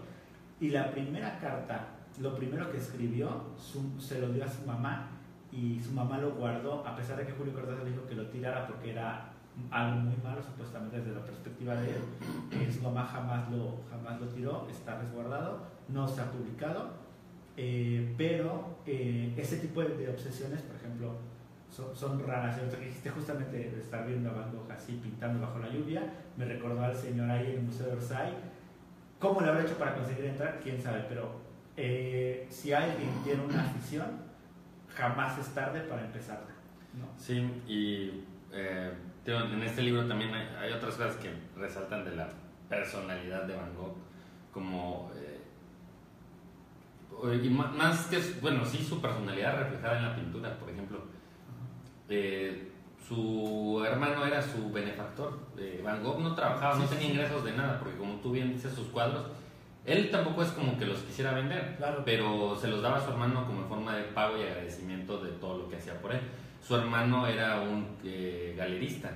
S2: Y la primera carta, lo primero que escribió, se lo dio a su mamá y su mamá lo guardó, a pesar de que Julio Cortázar le dijo que lo tirara porque era algo muy malo, supuestamente desde la perspectiva de él. Eh, su mamá jamás lo, jamás lo tiró, está resguardado, no se ha publicado eh, pero eh, tipo de, obsesiones, por ejemplo, son, raras. Yo que dijiste justamente de estar viendo a Van Gogh así pintando bajo la lluvia, me recordó al señor ahí en el Museo de Versailles. ¿Cómo lo habrá hecho para conseguir entrar? Quién sabe, pero eh, si alguien tiene una afición, jamás es tarde para empezar. ¿no?
S1: Sí, y en este libro también hay, hay, otras cosas que resaltan de la personalidad de Van Gogh, como y más que, bueno, sí, su personalidad reflejada en la pintura, por ejemplo. Eh, su hermano era su benefactor. Eh, Van Gogh no trabajaba, no tenía ingresos de nada, porque como tú bien dices, sus cuadros, él tampoco es como que los quisiera vender, pero se los daba a su hermano como en forma de pago y agradecimiento de todo lo que hacía por él. Su hermano era un eh, galerista.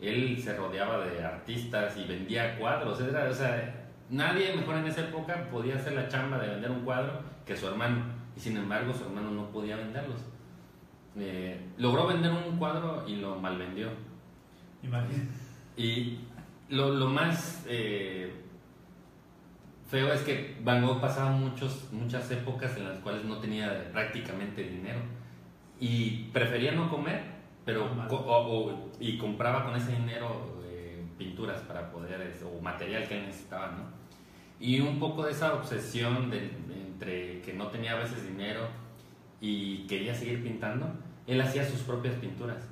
S1: Él se rodeaba de artistas y vendía cuadros. Era, o sea, Nadie mejor en esa época podía hacer la chamba de vender un cuadro que su hermano. Y sin embargo, su hermano no podía venderlos. eh, logró vender un cuadro y lo malvendió.
S2: Imagínate.
S1: Y lo, lo más eh, feo es que Van Gogh pasaba muchos, muchas épocas en las cuales no tenía prácticamente dinero y prefería no comer, pero co- o- o- y compraba con ese dinero eh, pinturas para poder o material que él necesitaba, ¿no? Y un poco de esa obsesión de- entre que no tenía a veces dinero y quería seguir pintando, él hacía sus propias pinturas.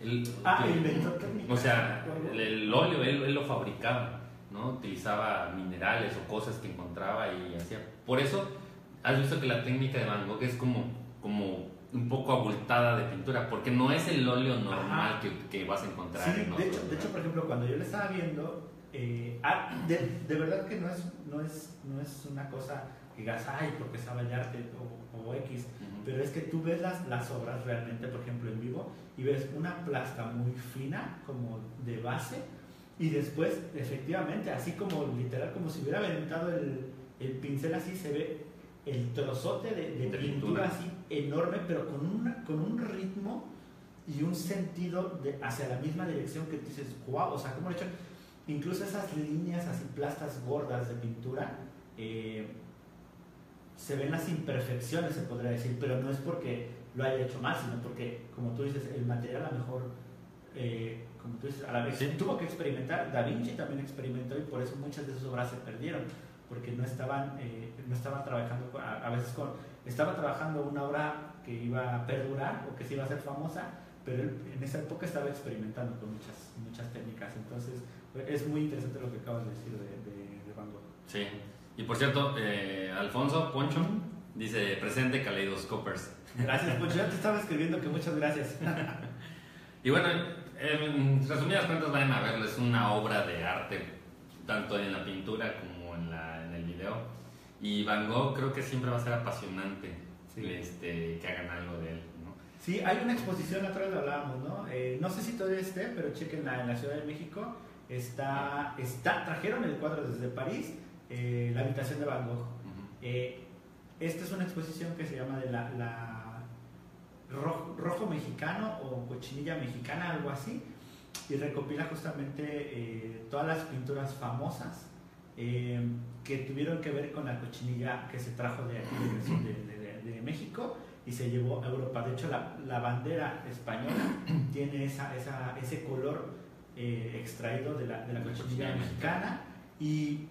S1: Él-
S2: Ah,
S1: él-
S2: inventó técnicas.
S1: o sea, el, el óleo él, él lo fabricaba, ¿no? Utilizaba minerales o cosas que encontraba y hacía. Por eso, has visto que la técnica de Van Gogh es como, como un poco abultada de pintura, porque no es el óleo normal que, que vas a encontrar
S2: Sí,
S1: en
S2: de hecho, de hecho, por ejemplo, cuando yo le estaba viendo, eh, ah, de, de verdad que no es, no, es, no es una cosa que digas, ay, porque sabe arte o, o X, pero es que tú ves las, las obras realmente, por ejemplo, en vivo, y ves una plasta muy fina, como de base, y después, efectivamente, así como literal, como si hubiera aventado el, el pincel así, se ve el trozote de, de
S1: De
S2: pintura
S1: pintura.
S2: así enorme, pero con, una, con un ritmo y un sentido de, hacia la misma dirección que tú dices, wow, o sea, ¿cómo lo he hecho? Incluso esas líneas así, plastas gordas de pintura, eh, se ven las imperfecciones, se podría decir, pero no es porque lo haya hecho mal, sino porque, como tú dices, el material a lo mejor, eh, como tú dices, a la vez
S1: Sí.
S2: tuvo que experimentar. Da Vinci también experimentó y por eso muchas de sus obras se perdieron, porque no estaban, eh, no estaban trabajando, con- a, a veces con, estaba trabajando una obra que iba a perdurar o que se iba a hacer famosa, pero él en esa época estaba experimentando con muchas, muchas técnicas. Entonces, es muy interesante lo que acabas de decir de, de- de Van Gogh.
S1: Sí. Y por cierto, eh, Alfonso Poncho dice presente Kaleidoscopers.
S2: Gracias, pues ya te estaba escribiendo que muchas gracias. <laughs>
S1: Y bueno, en resumidas cuentas vayan a verlo, es una obra de arte, tanto en la pintura como en, la, en el video. Y Van Gogh creo que siempre va a ser apasionante
S2: Sí.
S1: este, que hagan algo de él. ¿no?
S2: Sí, hay una exposición, vez lo hablábamos, ¿no? Eh, no sé si todavía esté, pero chequen en la Ciudad de México. Está, está, trajeron el cuadro desde París, eh, la habitación de Van Gogh.
S1: Ujú.
S2: Eh, esta es una exposición que se llama de la, la rojo, rojo mexicano o cochinilla mexicana, algo así, y recopila justamente eh, todas las pinturas famosas eh, que tuvieron que ver con la cochinilla que se trajo de aquí de, de- de- de México y se llevó a Europa. De hecho, la, la bandera española tiene esa, esa- ese color eh, extraído de la, de la cochinilla mexicana. Y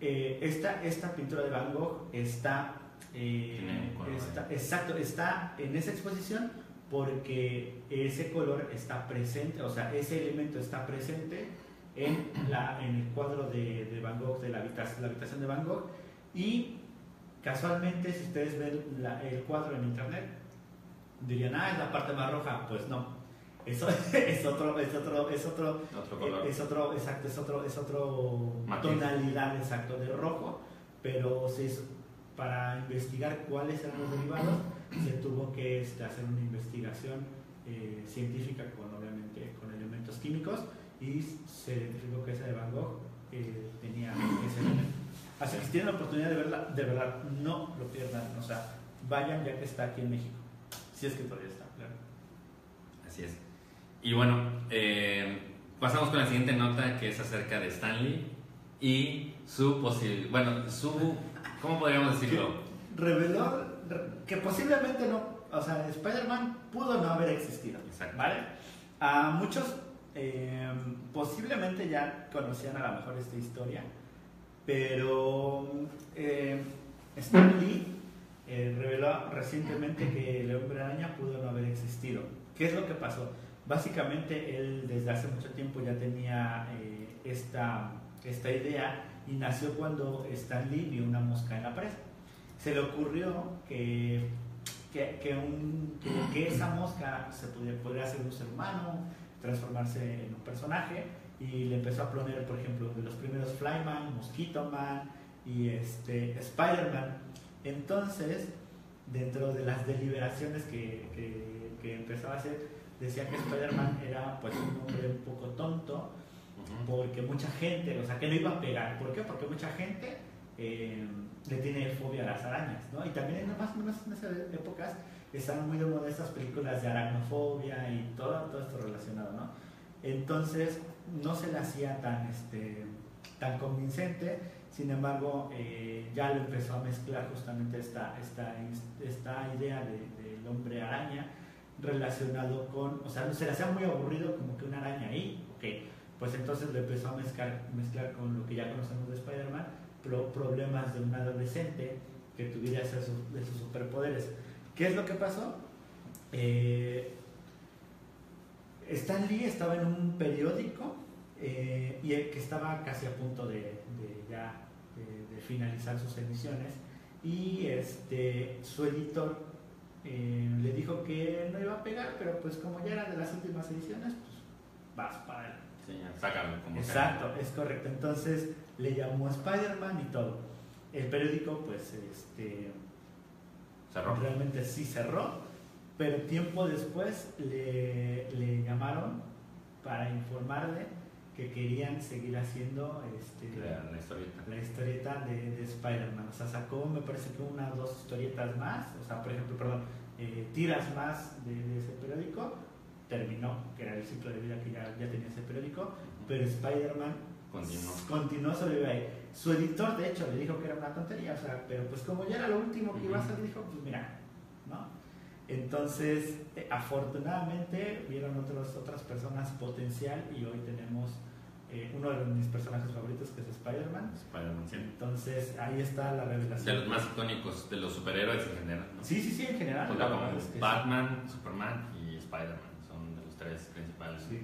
S2: eh, esta, esta pintura de Van Gogh está, eh, está- exacto, está en esa exposición porque ese color está presente, o sea, ese elemento está presente en, la, en el cuadro de, de Van Gogh, de la habitación, la habitación de Van Gogh, y casualmente si ustedes ven la- el cuadro en internet, dirían, ah, es la parte más roja, pues no. Eso <laughs> es otro, es otro, es otro,
S1: Otro color.
S2: es otro, exacto, es otro, es otro
S1: Matiz.
S2: tonalidad exacto de rojo, pero se hizo- para investigar cuáles eran los derivados se tuvo que este, hacer una investigación eh, científica con obviamente con elementos químicos y se identificó que esa de Van Gogh eh, tenía ese elemento. Así que si tienen la oportunidad de verla, de verdad no lo pierdan, o sea, vayan ya que está aquí en México, si es que todavía está, claro.
S1: Así es. Y bueno, eh, pasamos con la siguiente nota que es acerca de Stanley y su posible, bueno, su, ¿cómo podríamos decirlo?
S2: reveló re- que posiblemente no, o sea, Spider-Man pudo no haber existido,
S1: Exacto.
S2: ¿vale? A muchos eh, posiblemente ya conocían a lo mejor esta historia, pero eh, Stan Lee eh, reveló recientemente que el hombre araña pudo no haber existido. ¿Qué es lo que pasó? Básicamente él desde hace mucho tiempo ya tenía eh, esta, esta idea y nació cuando Stan Lee vio una mosca en la pared. Se le ocurrió que, que, que un- esa mosca se podría, podría ser un ser humano, transformarse en un personaje y le empezó a poner, por ejemplo, de los primeros Flyman, Mosquito Man y este, Spider-Man. Entonces, dentro de las deliberaciones que, que, que empezaba a hacer, decía que Spider-Man era pues un hombre un poco tonto porque mucha gente, o sea, que no iba a pegar. ¿Por qué? Porque mucha gente eh, le tiene fobia a las arañas, ¿no? Y también más o menos en esas épocas estaban muy de moda estas películas de aracnofobia y todo, todo esto relacionado, ¿no? Entonces no se le hacía tan, este, tan convincente, sin embargo eh, ya lo empezó a mezclar justamente esta, esta, esta idea del hombre araña relacionado con, o sea, se le hacía muy aburrido como que una araña ahí, ok, pues entonces lo empezó a mezclar, mezclar con lo que ya conocemos de Spider-Man, problemas de un adolescente que tuviera esos, esos superpoderes. ¿Qué es lo que pasó? Eh, Stan Lee estaba en un periódico eh, y que estaba casi a punto de, ya finalizar sus emisiones y este su editor eh, le dijo que no iba a pegar pero pues como ya era de las últimas ediciones pues vas para él
S1: sí, sácalo como
S2: exacto es correcto. Entonces le llamó Spider-Man y todo. El periódico pues este
S1: cerró.
S2: realmente sí cerró pero tiempo después le, le llamaron para informarle que querían seguir haciendo este,
S1: la, historieta,
S2: la historieta de, de Spider-Man. O sea, sacó, me parece que una o dos historietas más, o sea, por ejemplo, perdón, eh, tiras más de, ese periódico, terminó, que era el ciclo de vida que ya, ya tenía ese periódico, pero Spider-Man
S1: continuó.
S2: continuó sobre ahí. Su editor, de hecho, le dijo que era una tontería, o sea, pero pues como ya era lo último que iba a salir, dijo, pues mira, ¿no? Entonces, eh, afortunadamente, vieron otros, otras personas potencial y hoy tenemos eh, uno de mis personajes favoritos que es Spider-Man.
S1: Spider-Man, sí.
S2: Entonces, ahí está la revelación.
S1: De los más icónicos, de los superhéroes en general. ¿no?
S2: Sí, sí, sí, en general.
S1: Pues Batman, Superman y Spider-Man son de los tres principales.
S2: Sí.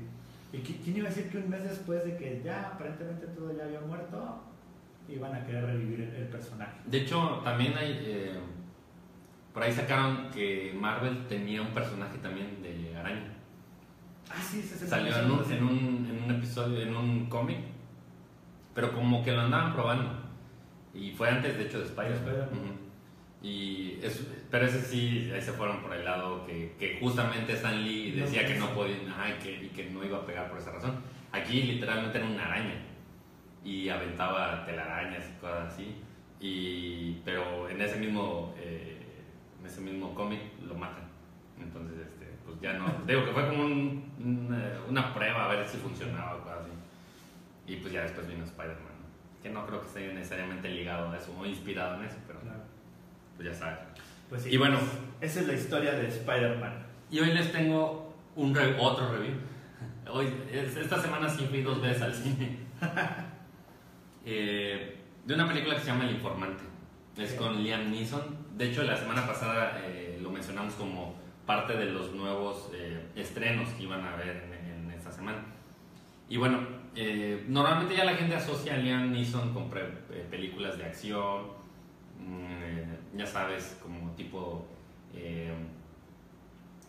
S2: ¿Y quién iba a decir que un mes después de que ya aparentemente todo ya había muerto, iban a querer revivir el, personaje?
S1: De hecho, también hay... Eh, por ahí sacaron que Marvel tenía un personaje también de araña.
S2: Ah, sí, se
S1: Salió en un, en un, en un episodio, en un cómic, pero como que lo andaban probando. Y fue antes, de hecho, de Spider-Man. y pero ese sí, ahí se fueron por el lado que, que justamente Stan Lee decía que no podía, y, que, y que no iba a pegar por esa razón. Aquí literalmente era una araña y aventaba telarañas y cosas así. Y, pero en ese mismo eh, ese mismo cómic lo matan. Entonces, pues ya no. Digo que fue como una, prueba a ver si funcionaba o así. Y pues ya después vino Spider-Man. Que no creo que esté necesariamente ligado a eso o inspirado en eso, pero pues ya sabes.
S2: Pues y bueno, esa es la historia de Spider-Man.
S1: Y hoy les tengo un otro review. Hoy, esta semana sí fui dos veces al cine. <laughs> Eh, de una película que se llama El Informante. Es con Liam Neeson de hecho, la semana pasada eh, lo mencionamos como parte de los nuevos eh, estrenos que iban a haber en, esta semana. Y bueno, eh, normalmente ya la gente asocia a Liam Neeson con películas de acción, mm, ya sabes, como tipo,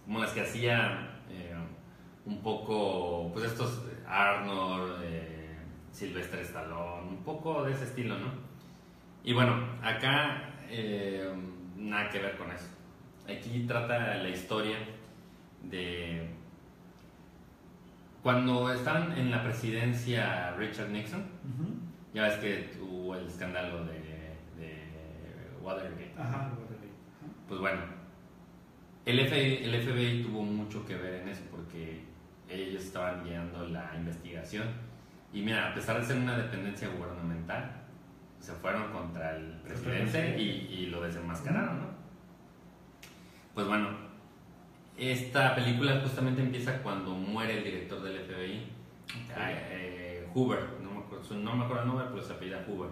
S1: como las que hacía un poco, pues estos Arnold, Sylvester Stallone, un poco de ese estilo, ¿no? Y bueno, acá nada que ver con eso. Aquí trata la historia de cuando están en la presidencia Richard Nixon, ya ves que tuvo el escándalo de, Watergate. Pues bueno, el FBI, el FBI tuvo mucho que ver en eso porque ellos estaban guiando la investigación. Y mira, a pesar de ser una dependencia gubernamental, se fueron contra el presidente y, lo desenmascararon, ¿no? Pues bueno, esta película justamente empieza cuando muere el director del FBI, eh, Hoover, no me, acuerdo, no me acuerdo el nombre, pero se apellida Hoover,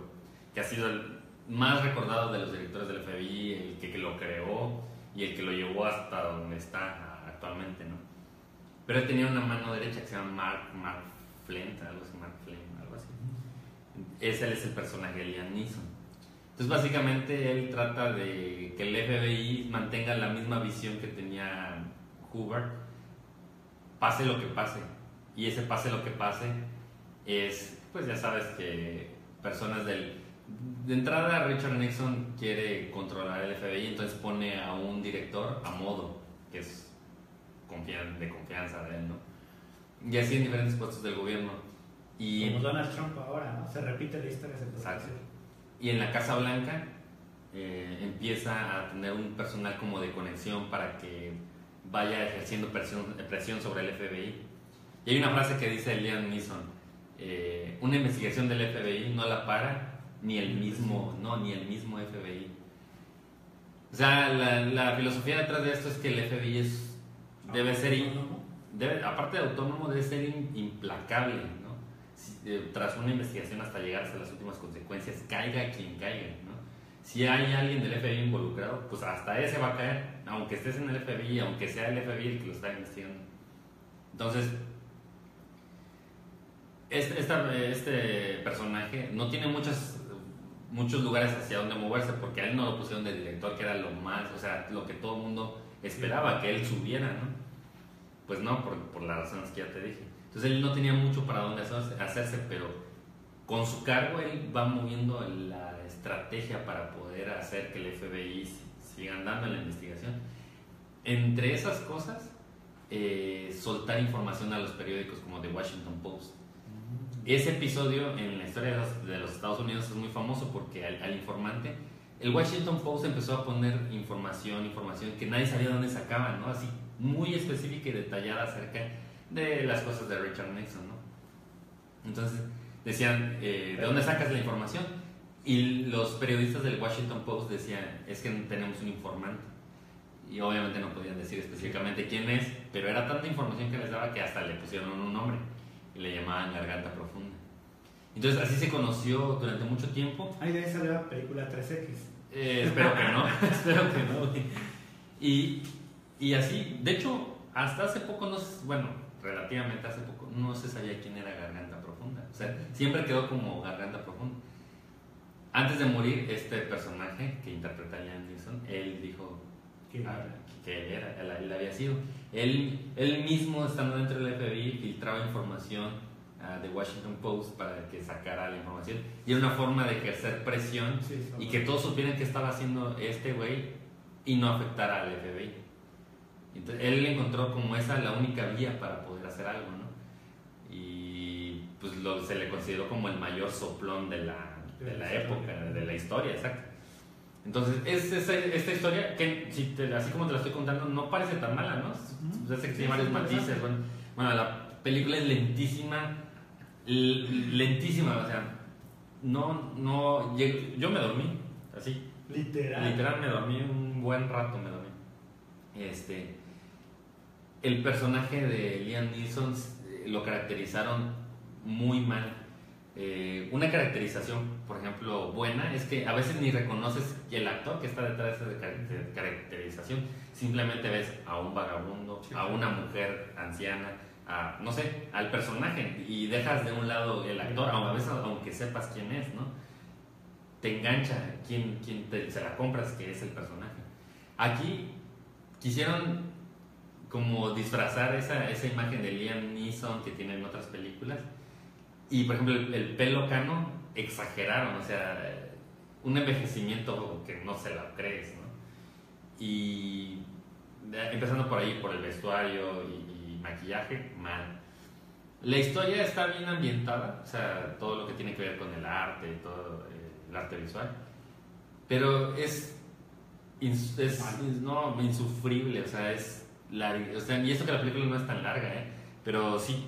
S1: que ha sido el más recordado de los directores del FBI, el que, lo creó y el que lo llevó hasta donde está actualmente, ¿no? Pero él tenía una mano derecha que se llama Mark, Mark Flint, algo así, Mark Flint ese es el personaje de Liam Neeson. Entonces básicamente él trata de que el FBI mantenga la misma visión que tenía Hoover, pase lo que pase. Y ese pase lo que pase es, pues ya sabes que personas del... De entrada Richard Nixon quiere controlar el FBI, entonces pone a un director a modo, que es de confianza de él, ¿no? Y así en diferentes puestos del gobierno.
S2: Y, Como Donald Trump ahora, ¿no? Se repite la historia.
S1: Exacto. Y en la Casa Blanca eh, empieza a tener un personal como de conexión para que vaya ejerciendo presión, presión sobre el FBI. Y hay una frase que dice Liam Neeson, eh, una investigación del FBI no la para ni el mismo, no, ni el mismo FBI. O sea, la, la filosofía detrás de esto es que el FBI es, debe ser, debe, aparte de autónomo, debe ser implacable. Eh, tras una investigación hasta llegar hasta las últimas consecuencias, caiga quien caiga, ¿no? Si hay alguien del FBI involucrado, pues hasta ese va a caer, aunque estés en el FBI, aunque sea el FBI el que lo está investigando. Entonces, este, este personaje no tiene muchas muchos lugares hacia donde moverse porque a él no lo pusieron de director, que era lo más, o sea, lo que todo el mundo esperaba, que él subiera, ¿no? Pues no, por, por las razones que ya te dije. Entonces él no tenía mucho para dónde hacerse, pero con su cargo él va moviendo la estrategia para poder hacer que el FBI siga andando en la investigación. Entre esas cosas, eh, soltar información a los periódicos como The Washington Post ese episodio en la historia de los, Estados Unidos es muy famoso porque al, informante, el Washington Post empezó a poner información, información que nadie sabía dónde sacaban, ¿no? Así muy específica y detallada acerca de las cosas de Richard Nixon, ¿no? Entonces decían, eh, ¿de dónde sacas la información? Y los periodistas del Washington Post decían, es que tenemos un informante. Y obviamente no podían decir específicamente quién es, pero era tanta información que les daba que hasta le pusieron un nombre y le llamaban Garganta Profunda. Entonces así se conoció durante mucho tiempo.
S2: Ahí de ahí salió la película 3X.
S1: Eh, espero que no, <laughs> espero que no. Y, y así, de hecho, hasta hace poco, no, bueno, relativamente hace poco, no se sabía quién era Garganta Profunda. O sea, siempre quedó como Garganta Profunda. Antes de morir, este personaje que interpreta a Liam Neeson, él dijo que, ah, que él era, él había sido. Él, él mismo, estando dentro del FBI, filtraba información uh, de Washington Post para que sacara la información. Y era una forma de ejercer presión y que todos supieran qué estaba haciendo este güey y no afectara al FBI. Entonces, él encontró como esa la única vía para poder hacer algo, ¿no? Y pues lo, se le consideró como el mayor soplón de la, de la época, de la historia, exacto. Entonces, es, esta historia que, si así como te la estoy contando, no parece tan mala, ¿no? Uh que tiene varios matices. Bueno, la película es lentísima, lentísima, o sea, no, no, yo me dormí, así.
S2: Literal.
S1: Literal me dormí un buen rato, me dormí. Este, el personaje de Liam Neeson eh, lo caracterizaron muy mal eh, una caracterización, por ejemplo, buena es que a veces ni reconoces el actor que está detrás de esa caracterización. Simplemente ves a un vagabundo, a una mujer anciana, a, no sé, al personaje y dejas de un lado el actor, a veces aunque sepas quién es, ¿no? Te engancha quién, quién se la compras que es el personaje. Aquí quisieron como disfrazar esa, esa imagen de Liam Neeson que tiene en otras películas y por ejemplo, el, pelo cano exageraron, o sea, un envejecimiento que no se lo crees, ¿no? Y empezando por ahí, por el vestuario y, maquillaje, mal. La historia está bien ambientada, o sea, todo lo que tiene que ver con el arte, y todo eh, el arte visual, pero es, es, no, insufrible, o sea, es o sea, y eso que la película no es tan larga, ¿eh? pero sí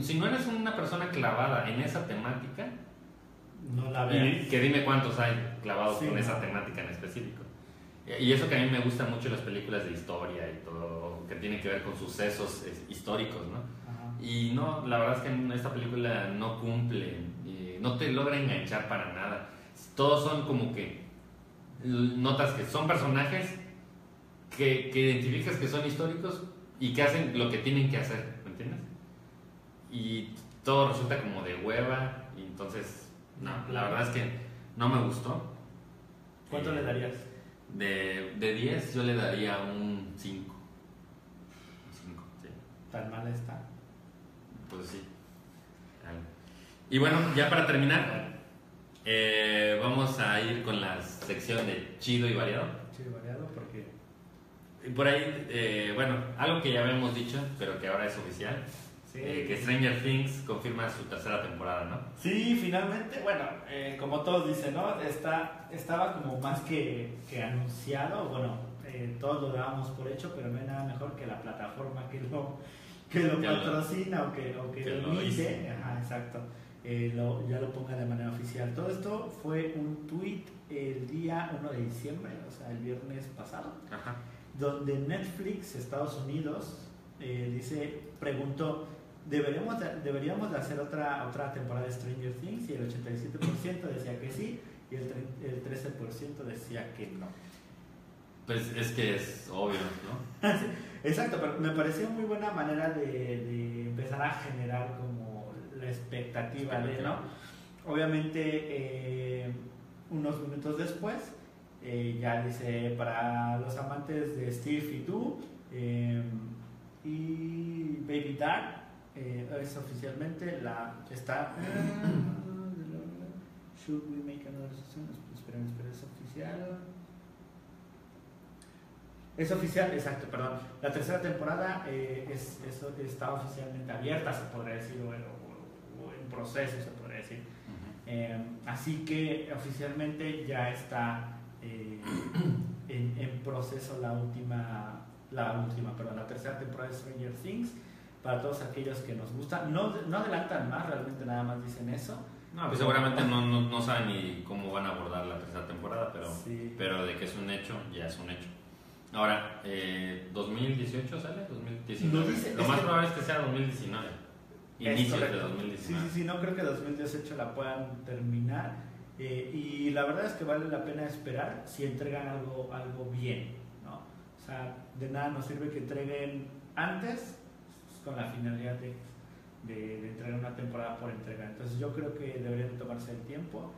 S1: si, no eres una persona clavada en esa temática,
S2: no la veas.
S1: que dime cuántos hay clavados con esa temática en específico. Y eso que a mí me gustan mucho las películas de historia y todo, que tiene que ver con sucesos históricos, ¿no? Y no, la verdad es que esta película no cumple, no te logra enganchar para nada. Todos son como que notas que son personajes que, que identificas que son históricos y que hacen lo que tienen que hacer y todo resulta como de hueva y entonces no, la verdad es que no me gustó.
S2: ¿Cuánto le eh, darías?
S1: De, de 10 yo le daría un 5. 5, sí.
S2: ¿Tan mal está?
S1: Pues sí. Y bueno, ya para terminar, eh, vamos a ir con la sección de chido y variado. Por ahí, eh, bueno, algo que ya habíamos dicho, pero que ahora es oficial
S2: Sí.
S1: eh, que Stranger Things confirma su tercera temporada, ¿no?
S2: Sí, finalmente, bueno, eh, como todos dicen, ¿no? Está, estaba como más que, que anunciado, bueno, eh, todos lo dábamos por hecho, pero no hay nada mejor que la plataforma que lo, que lo patrocina o que, o que,
S1: que
S2: lo emite, ajá, exacto, eh, lo- ya lo ponga de manera oficial. Todo esto fue un tweet el día 1 de diciembre, o sea, el viernes pasado,
S1: Ajá.
S2: Donde Netflix Estados Unidos eh, dice preguntó deberíamos de, deberíamos de hacer otra otra temporada de Stranger Things y el 87% decía que sí y el, el 13% decía que no.
S1: Pues es que es obvio, ¿no? <laughs>
S2: exacto pero me pareció muy buena manera de, de empezar a generar como la expectativa de no obviamente eh, unos minutos después eh, ya dice para los amantes de Steve y tú eh, y Baby Dark eh, es oficialmente la está <clears throat> should we make another season esperen esperen es oficial es oficial, exacto, perdón. La tercera temporada es, es- está oficialmente abierta, se podría decir, o, o- o en proceso, se podría decir. Así que oficialmente ya está eh, <clears throat> en, en proceso la última, la última, perdón, la tercera temporada de Stranger Things. Para todos aquellos que nos gusta, no, no adelantan más, realmente nada más dicen eso.
S1: No, pues seguramente no, no, no saben ni cómo van a abordar la tercera temporada, pero,
S2: Sí.
S1: pero de que es un hecho, ya es un hecho. Ahora, eh, ¿2018 sale? ¿2019?
S2: No dice,
S1: Lo más
S2: que-
S1: probable es que sea 2019.
S2: Es
S1: Inicios de
S2: correcto.
S1: 2019.
S2: Sí, sí, sí, no creo que 2018 la puedan terminar. Eh, y la verdad es que vale la pena esperar si entregan algo, algo bien. ¿no? O sea, de nada nos sirve que entreguen antes con la finalidad de, de, de entregar una temporada por entregar. Entonces yo creo que deberían tomarse el tiempo.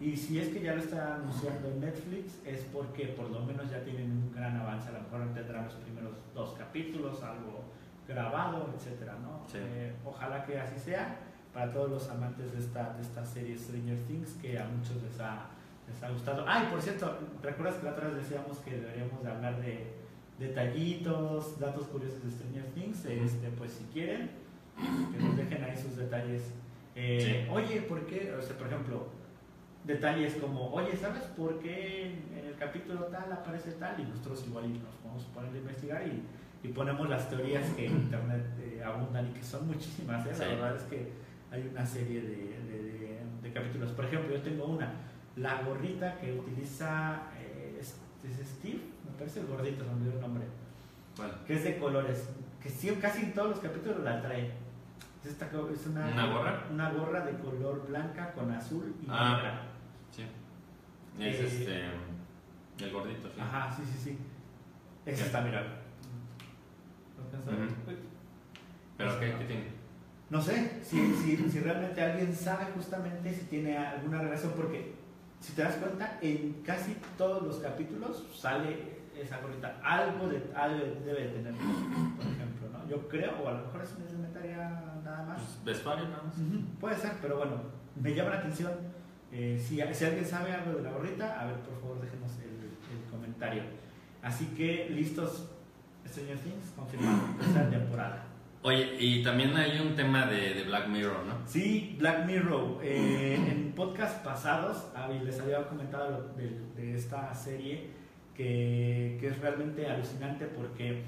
S2: Y si es que ya lo está anunciando Netflix, es porque por lo menos ya tienen un gran avance. A lo mejor tendrán los primeros dos capítulos, algo grabado, etcétera, ¿no?
S1: Sí.
S2: Eh, ojalá que así sea para todos los amantes de esta, de esta serie Stranger Things que a muchos les ha, les ha gustado. Ay, por cierto, ¿recuerdas que la otra vez decíamos que deberíamos de hablar de detallitos, datos curiosos de Stranger Things? Este, pues si quieren, que nos dejen ahí sus detalles. Eh,
S1: Sí.
S2: Oye, ¿por qué? O sea, por ejemplo, detalles como, oye, ¿sabes por qué en el capítulo tal aparece tal? Y nosotros igual y nos vamos a poner a investigar y, y ponemos las teorías que en internet eh, abundan y que son muchísimas. ¿eh? La
S1: Sí.
S2: verdad es que hay una serie de, de- capítulos. Por ejemplo, yo tengo una, la gorrita que utiliza eh, es, es Steve, me parece el gordito, se me olvidó el nombre,
S1: Bueno,
S2: que es de colores, que sí, casi en todos los capítulos la trae. Es, esta es una,
S1: ¿Una gorra?
S2: Una gorra de color blanca con azul y
S1: Ah.
S2: negra.
S1: sí. Es
S2: Eh,
S1: este. El gordito, sí.
S2: Ajá, sí, sí, sí. Es
S1: ¿Qué?
S2: esta, mira.
S1: Ujú.
S2: Uy.
S1: ¿Pero qué, qué tiene?
S2: No sé si, si, si realmente alguien sabe justamente si tiene alguna relación, porque si te das cuenta, en casi todos los capítulos sale esa gorrita. Algo, de, algo debe de tener, por ejemplo, ¿no? Yo creo, o a lo mejor es una indumentaria nada más.
S1: Pues, vestuario nada más.
S2: Puede ser, pero bueno, me llama la atención. eh, si, si alguien sabe algo de la gorrita, a ver, por favor, déjenos el, el comentario. Así que, listos, Stranger Things, confirmado, tercera temporada.
S1: Oye, y también hay un tema de, Black Mirror, ¿no?
S2: Sí, Black Mirror. eh, en podcast pasados ah, les había comentado de, esta serie que, que es realmente alucinante porque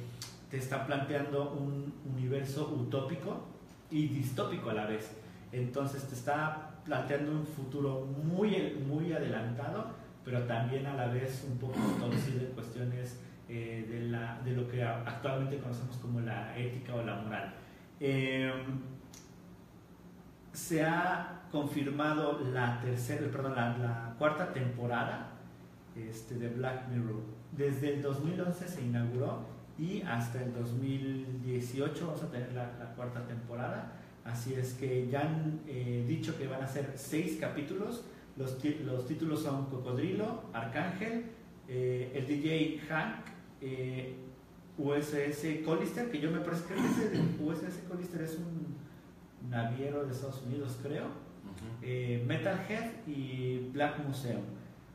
S2: te está planteando un universo utópico y distópico a la vez. Entonces te está planteando un futuro muy, muy adelantado, pero también a la vez un poco torcido en cuestiones eh, de, la, de lo que actualmente conocemos como la ética o la moral. Eh, se ha confirmado la tercera, perdón, la, cuarta temporada este, de Black Mirror. Desde el 2011 se inauguró y hasta el 2018 vamos a tener la, cuarta temporada. Así es que ya han eh, dicho que van a ser seis capítulos. Los, los títulos son Cocodrilo, Arcángel, eh, el DJ Hank, eh, USS Collister, que yo me parece que USS Collister es un naviero de Estados Unidos, creo.
S1: Ujú.
S2: Eh, Metalhead y Black Museum.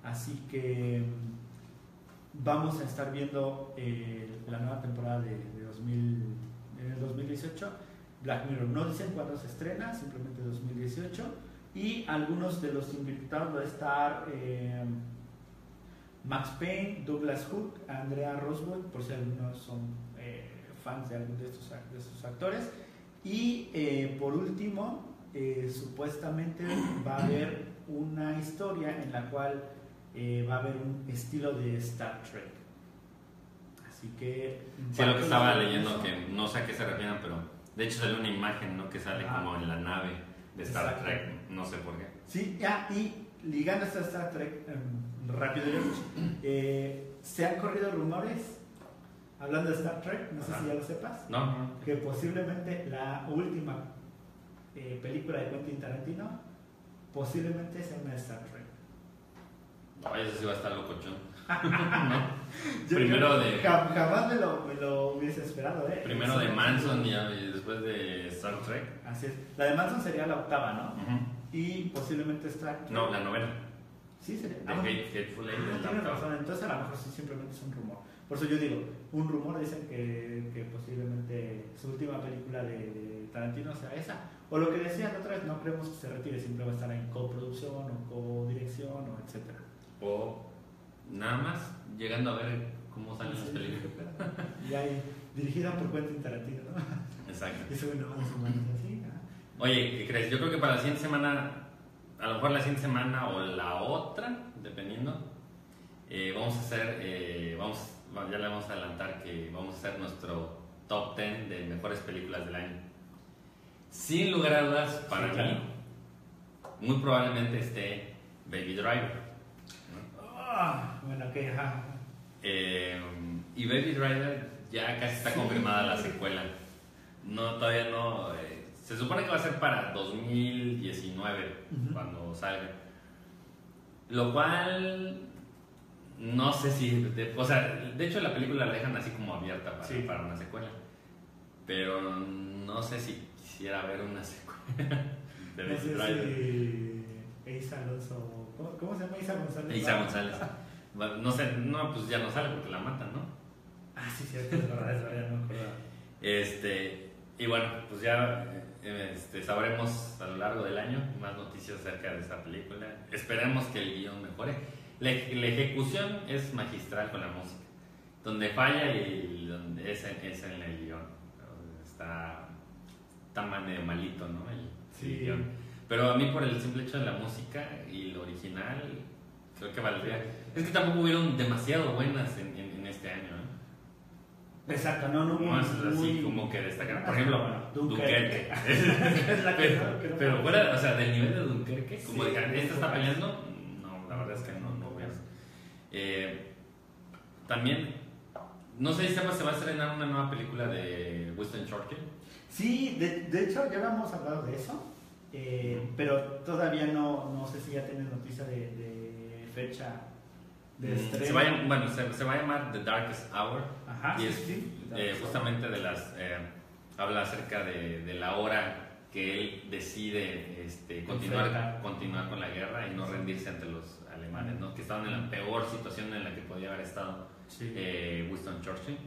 S2: Así que mm, vamos a estar viendo eh, la nueva temporada de, de 2000, en el 2018 Black Mirror. No dicen cuándo se estrena, simplemente 2018. Y algunos de los invitados va a estar eh, Max Payne, Douglas Hook, Andrea Roswell, por si algunos son eh, fans de algunos de estos, de estos actores. Y eh, por último, supuestamente va a haber una historia en la cual va a haber un estilo de Star Trek. Así que...
S1: Sí, lo que estaba leyendo, que no sé a qué se refieren, pero de hecho sale una imagen, ¿no? Que sale ah. como en la nave de Star Trek, no sé por qué.
S2: Sí, ya, y ligando a Star Trek, em, rápido, eh, se han corrido rumores, hablando de Star Trek, no sé si ya lo sepas,
S1: no,
S2: que posiblemente la última eh, película de Quentin Tarantino posiblemente sea una Star Trek.
S1: No, eso sí va a estar locochón. <laughs> Primero de.
S2: Jamás me lo, me lo, hubiese esperado, ¿eh?
S1: Primero de Manson y, después de Star Trek.
S2: Así es. La de Manson sería la octava, ¿no? Y posiblemente Star Trek.
S1: No, la novena.
S2: Sí, sería.
S1: The ah, Hateful Eight.
S2: Ah, razón. Entonces a lo mejor sí simplemente es un rumor. Por eso yo digo, un rumor dicen que, que posiblemente su última película de, de, Tarantino sea esa. O lo que decían otra vez, no creemos que se retire, siempre va a estar en coproducción o codirección o etcétera.
S1: O nada más llegando a ver cómo salen las películas.
S2: y ahí, dirigida por Quentin Tarantino, ¿no?
S1: Exacto. <laughs>
S2: Eso bueno, así.
S1: Oye, ¿qué crees? Yo creo que para la siguiente semana, a lo mejor la siguiente semana o la otra, dependiendo, eh, vamos a hacer, eh, vamos, ya le vamos a adelantar que vamos a hacer nuestro top 10 de mejores películas del año. Sin lugar a dudas, para mí, muy probablemente esté Baby Driver.
S2: Ah, bueno, que
S1: eh, y Baby Driver ya casi está confirmada la secuela. No, todavía no. Se supone que va a ser para 2019 cuando salga. Lo cual no sé si. o sea, de hecho la película la dejan así como abierta para, para una secuela. Pero no sé si quisiera ver una secuela
S2: de Baby Driver. Isa Alonso. ¿Cómo, se llama Isa González?
S1: Isa González. no sé, no, pues ya no sale porque la matan, ¿no?
S2: Ah, sí, cierto, es verdad, es verdad, no me
S1: Este, y bueno, pues ya eh, este, sabremos a lo largo del año más noticias acerca de esa película. Esperemos que el guion mejore. La, ejecución es magistral con la música. Donde falla y donde es, es en el guion. Está, está medio malito, ¿no? El,
S2: sí.
S1: guion. Pero a mí por el simple hecho de la música y lo original, creo que valdría. Es que tampoco hubieron demasiado buenas en, en, este año.
S2: Exacto, no, no. No,
S1: es así como que destacar. Por ejemplo, Dunkerque.
S2: pero,
S1: pero fuera, o sea, del nivel de Dunkerque, como de que esta está peleando, no, la verdad es que no, no veas. Eh, también, no sé si se va a estrenar una nueva película de Winston Churchill.
S2: Sí, de, de hecho ya habíamos hablado de eso. Eh, pero todavía no, no sé si ya tiene noticia de, fecha de mm, estreno.
S1: Se va, a, bueno, se, va a llamar The Darkest Hour.
S2: Ajá,
S1: y es eh, justamente de las. Eh, habla acerca de, de, la hora que él decide este, continuar, continuar con la guerra y no rendirse ante los alemanes, ¿no? que estaban en la peor situación en la que podía haber estado Winston Churchill,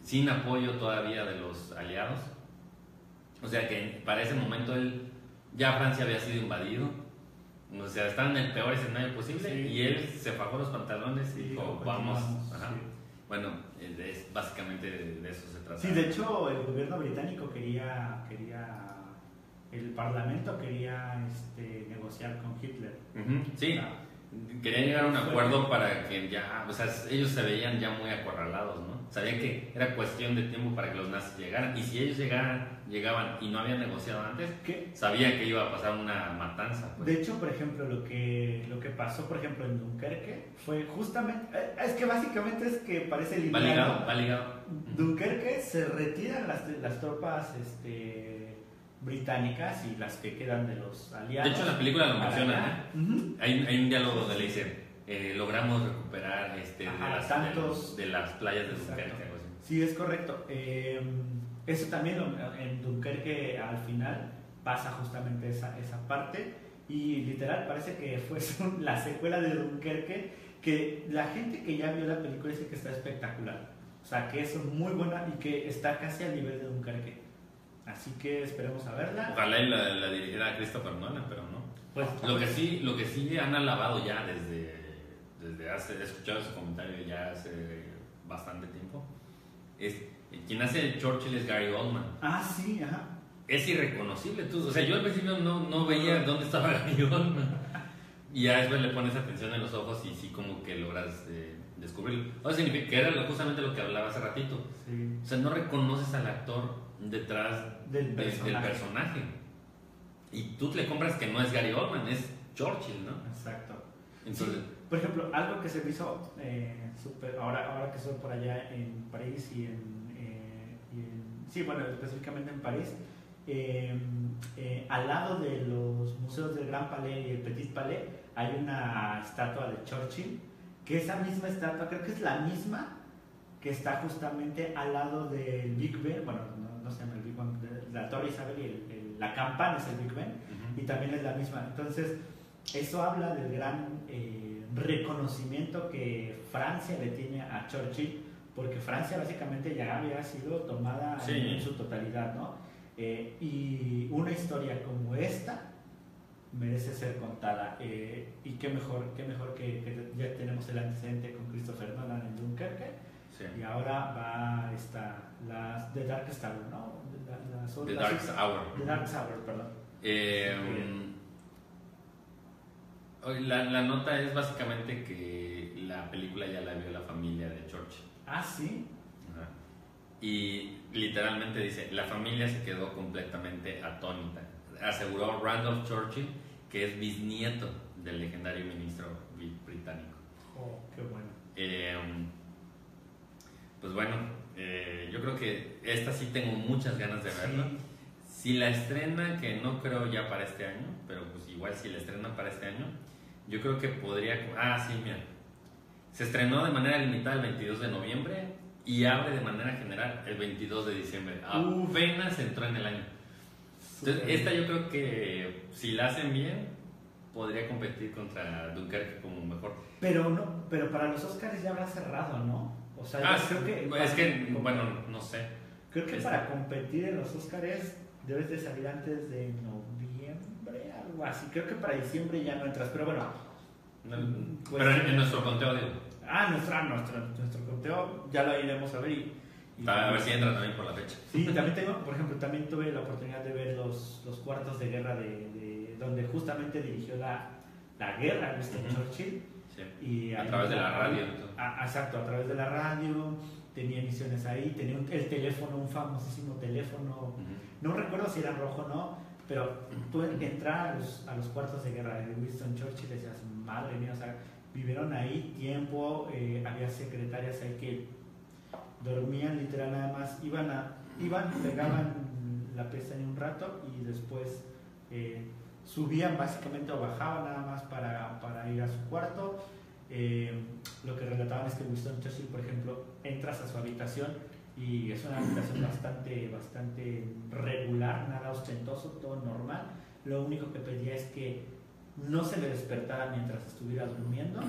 S1: sin apoyo todavía de los aliados. O sea que para ese momento él ya Francia había sido invadido, o sea, estaban en el peor escenario posible y él se bajó los pantalones y dijo, vamos. Bueno, es, básicamente de, eso se trata.
S2: Sí, de hecho, el gobierno británico quería, quería el parlamento quería este, negociar con Hitler.
S1: Sí, querían llegar a un acuerdo para que ya, o sea, ellos se veían ya muy acorralados, ¿no? Sabían que era cuestión de tiempo para que los nazis llegaran y si ellos llegaran llegaban y no habían negociado antes, ¿Qué? sabían que iba a pasar una matanza.
S2: Pues. De hecho, por ejemplo, lo que, lo que pasó, por ejemplo, en Dunkerque fue justamente, eh, es que básicamente es que parece
S1: Va ligado, va ligado.
S2: Dunkerque se retiran las, las tropas este, británicas y las que quedan de los aliados.
S1: De hecho, en la película lo mencionan, ¿eh? hay, hay, un diálogo donde le dicen, eh, logramos recuperar este, de, las, tantos, de, las playas de Dunkerque.
S2: Sí, es correcto. Eh, eso también en Dunkerque al final pasa justamente esa, esa parte y literal parece que fue <laughs> la secuela de Dunkerque que la gente que ya vio la película dice que está espectacular. O sea, que es muy buena y que está casi al nivel de Dunkerque. Así que esperemos a verla.
S1: Ojalá y la, la dirigiera Christopher Nolan, pero no.
S2: Pues,
S1: Lo que sí, lo que sí han alabado ya desde, desde hace, he escuchado ese comentario ya hace bastante tiempo, es quien hace el Churchill es Gary Oldman.
S2: Ah, sí, ajá.
S1: Es irreconocible, tú, o sea, yo al principio no, no veía dónde estaba <laughs> Gary Oldman. Y ya después le pones atención en los ojos y sí como que logras eh, descubrirlo. O sea, significa que era justamente lo que hablaba hace ratito.
S2: Sí.
S1: O sea, no reconoces al actor detrás
S2: Del
S1: de-
S2: personaje.
S1: del personaje. Y tú le compras que no es Gary Oldman, es Churchill, ¿no?
S2: Exacto.
S1: Entonces,
S2: Sí, por ejemplo, algo que se me hizo eh, súper- ahora, ahora que estoy por allá en París y en- sí, bueno, específicamente en París, eh, eh, al lado de los museos del Gran Palais y el Petit Palais hay una estatua de Churchill, que esa misma estatua, creo que es la misma que está justamente al lado del Big Ben, bueno, no, no se llama el Big Ben, la Torre Isabel y el- el- la campana es el Big Ben, y también es la misma. Entonces, eso habla del gran eh, reconocimiento que Francia le tiene a Churchill, porque Francia básicamente ya había sido tomada
S1: Sí.
S2: en, en su totalidad, ¿no? Eh, y una historia como esta merece ser contada. eh, y qué mejor, qué mejor que, que ya tenemos el antecedente con Christopher Nolan en Dunkerque,
S1: sí.
S2: y ahora va esta, la The Dark Star, ¿no? La-
S1: The
S2: otras-
S1: Dark Hour.
S2: The Dark Hour, perdón.
S1: Eh, la nota es básicamente que la película ya la vio la familia de Churchill.
S2: Ah, sí.
S1: Ajá. Y literalmente dice, la familia se quedó completamente atónita. Aseguró Randolph Churchill, que es bisnieto del legendario ministro bri- británico.
S2: Oh, qué bueno.
S1: Eh, pues bueno, eh, yo creo que esta sí tengo muchas ganas de verla.
S2: Sí.
S1: Si la estrena, que no creo ya para este año, pero pues igual si la estrenan para este año, yo creo que podría... Ah, sí, mira. Se estrenó de manera limitada el 22 de noviembre y abre de manera general el 22 de diciembre. Apenas entró en el año. Entonces, esta yo creo que si la hacen bien, podría competir contra Dunkerque como mejor.
S2: Pero no, pero para los Oscars ya habrá cerrado, ¿no? O sea,
S1: Ah,
S2: creo que
S1: es que,
S2: como-
S1: bueno, no sé.
S2: creo que
S1: es-
S2: para competir en los Oscars debes de salir antes de noviembre, algo así. Creo que para diciembre ya no entras, pero bueno.
S1: No,
S2: Pues
S1: pero en, en nuestro conteo, digo.
S2: Ah, nuestra, nuestro, nuestro conteo ya lo iremos a ver y, y-
S1: A ver si entra también por la fecha.
S2: Sí, también tengo, por ejemplo, también tuve la oportunidad de ver los, los cuartos de guerra de, de- donde justamente dirigió la, la guerra Winston
S1: Ujú.
S2: Churchill.
S1: Sí.
S2: Y
S1: A través de la radio.
S2: Ah, exacto, a través de la radio, tenía emisiones ahí, tenía un- el teléfono, un famosísimo teléfono,
S1: Ujú.
S2: no recuerdo si era rojo o no, pero tú entrar a los, cuartos de guerra de Winston Churchill decías, madre mía, o sea, vivieron ahí tiempo, eh, había secretarias ahí que dormían literal nada más, iban, a, iban pegaban la pestaña un rato y después eh, subían básicamente o bajaban nada más para, para ir a su cuarto. Eh, lo que relataban es que Winston Churchill, por ejemplo, entras a su habitación y es una habitación bastante, bastante regular, nada ostentoso, todo normal. Lo único que pedía es que no se le despertara mientras estuviera durmiendo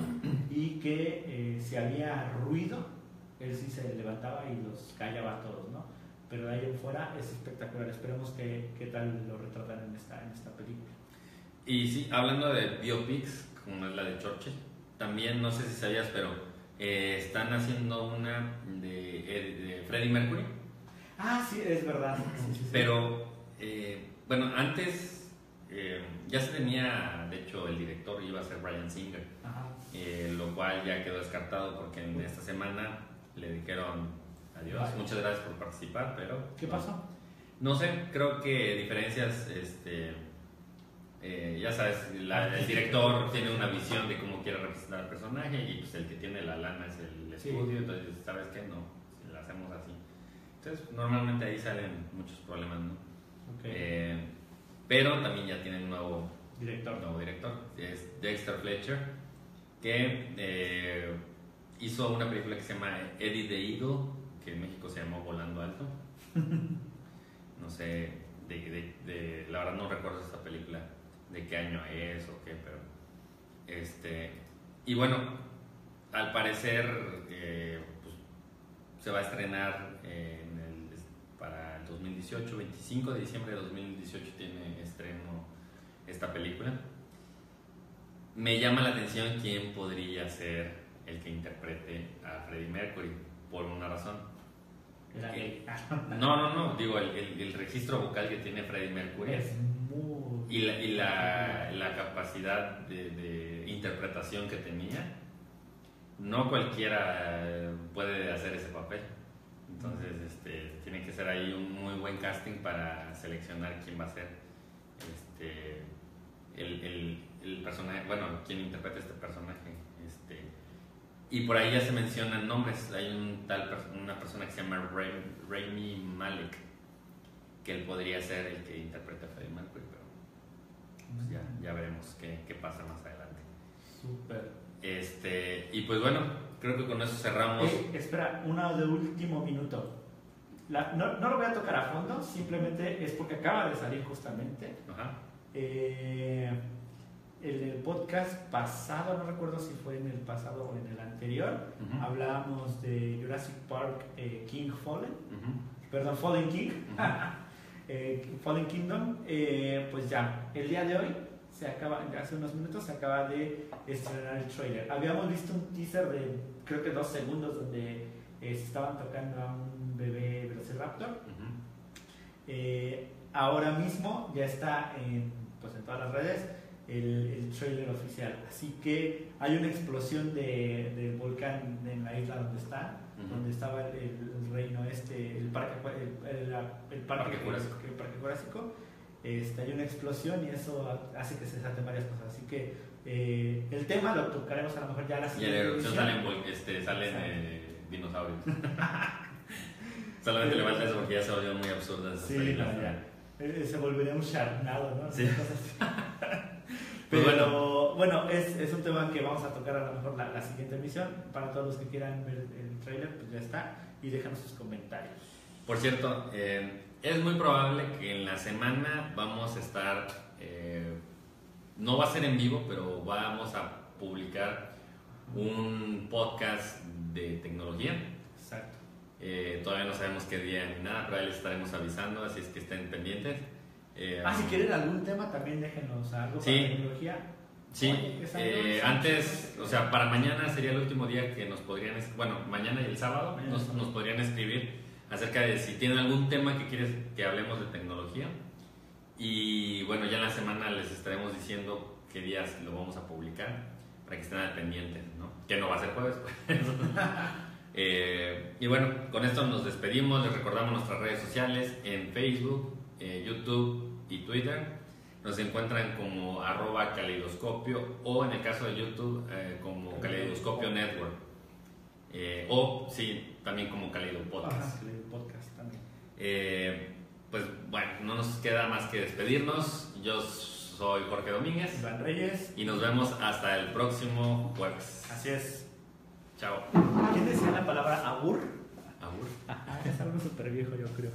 S2: y que eh, si había ruido, él sí se levantaba y los callaba a todos, ¿no? Pero de ahí en fuera es espectacular. Esperemos que, que tal lo retratan en esta, en esta película.
S1: Y sí, hablando de biopics, como es la de Churchill, también no sé si sabías, pero eh, están haciendo una de, eh, de Freddie Mercury.
S2: Ah, sí, es verdad. Sí, sí, sí.
S1: Pero, eh, bueno, antes eh, ya se tenía, de hecho, el director iba a ser Brian Singer,
S2: Ajá.
S1: eh, lo cual ya quedó descartado porque en esta semana le dijeron adiós, muchas gracias por participar, pero...
S2: ¿Qué
S1: no.
S2: pasó?
S1: No sé, creo que diferencias, este, eh, ya sabes, la- el director tiene una visión de cómo quiere representar al personaje y pues el que tiene la lana es el
S2: Sí.
S1: estudio, entonces, ¿sabes qué? No, si lo hacemos así. Entonces, normalmente ahí salen muchos problemas, ¿no?
S2: Ok.
S1: Eh, pero también ya tienen un nuevo,
S2: Director.
S1: nuevo director, es Dexter Fletcher, que eh, hizo una película que se llama Eddie the Eagle, que en México se llamó Volando Alto. <laughs> No sé, de, de- de- la verdad no recuerdo esta película, de qué año es o qué, pero... Este, y bueno, al parecer eh, pues, se va a estrenar en el, para el 2018, 25 de diciembre de 2018 tiene estreno esta película. Me llama la atención quién podría ser el que interprete a Freddie Mercury, por una razón.
S2: Gay. <laughs>
S1: No, no, no, digo, el, el- el registro vocal que tiene Freddie Mercury
S2: Es muy.
S1: y la, y la, la capacidad de, de interpretación que tenía, no cualquiera eh, puede hacer ese papel. Entonces, este, tiene que ser ahí un muy buen casting para seleccionar quién va a ser este, el, el, el personaje, bueno, quién interpreta este personaje. Este, y por ahí ya se mencionan nombres. Hay un tal, una persona que se llama Rami Malek, que él podría ser el que interprete a Freddie Mercury, pero pues ya, ya veremos qué, qué pasa más adelante.
S2: Súper.
S1: Este, y pues bueno, creo que con eso cerramos.
S2: Eh, espera, una de último minuto. La- no, no lo voy a tocar a fondo, simplemente es porque acaba de salir justamente.
S1: Ajá.
S2: Eh, el, el podcast pasado, no recuerdo si fue en el pasado o en el anterior,
S1: Ujú.
S2: hablábamos de Jurassic Park eh, King Fallen,
S1: Ujú.
S2: perdón, Fallen King,
S1: Ujú. <laughs>
S2: eh, Fallen Kingdom. eh, pues ya, el día de hoy, se acaba, hace unos minutos, se acaba de estrenar el trailer. Habíamos visto un teaser de creo que dos segundos donde eh, estaban tocando a un bebé Velociraptor.
S1: Ujú.
S2: Eh, ahora mismo ya está en, pues en todas las redes el, el trailer oficial. Así que hay una explosión de, del volcán en la isla donde está,
S1: Ujú.
S2: donde estaba el, el reino este, el parque, el, el- parque,
S1: Parque Jurásico.
S2: el parque Jurásico. Este, hay una explosión y eso hace que se salten varias cosas. Así que eh, el tema lo tocaremos a lo mejor ya la
S1: Y en la
S2: siguiente
S1: erupción salen, este, salen eh, dinosaurios. <laughs> Solamente le falta eso porque ya se volvió muy absurda esa
S2: Sí, no, ya. Eh, Se volvería un charnado, ¿no?
S1: Sí. <laughs> Pues
S2: Pero bueno, es, es un tema que vamos a tocar a lo mejor la, la siguiente emisión. Para todos los que quieran ver el trailer, pues ya está. Y déjanos sus comentarios.
S1: Por cierto, eh, es muy probable que en la semana vamos a estar, eh, no va a ser en vivo, pero vamos a publicar un podcast de tecnología.
S2: Exacto.
S1: Eh, todavía no sabemos qué día ni nada, pero ahí les estaremos avisando, así es que estén pendientes. Eh,
S2: Ah, si quieren algún tema, también déjenos algo
S1: Sí.
S2: para tecnología.
S1: Sí,
S2: Oye,
S1: eh, antes, o sea, para mañana sería el último día que nos podrían, bueno, mañana y el sábado
S2: Mañana y
S1: nos,
S2: el sábado.
S1: nos podrían escribir acerca de si tienen algún tema que quieres que hablemos de tecnología. Y bueno, ya en la semana les estaremos diciendo qué días lo vamos a publicar para que estén al pendiente, ¿no? Que no va a ser jueves. pues. <laughs> Eh, y bueno, con esto nos despedimos, les recordamos nuestras redes sociales en Facebook, eh, YouTube y Twitter. Nos encuentran como arroba caleidoscopio o en el caso de YouTube eh, como caleidoscopio network. Eh, o sí, también como Caleido Podcast.
S2: Ajá, el podcast también.
S1: Eh, pues bueno, no nos queda más que despedirnos. Yo soy Jorge Domínguez
S2: Iván Reyes.
S1: y nos vemos hasta el próximo jueves.
S2: Así es.
S1: Chao.
S2: ¿Quién decía la palabra abur?
S1: Abur. <laughs>
S2: Ah, es algo súper viejo, yo creo.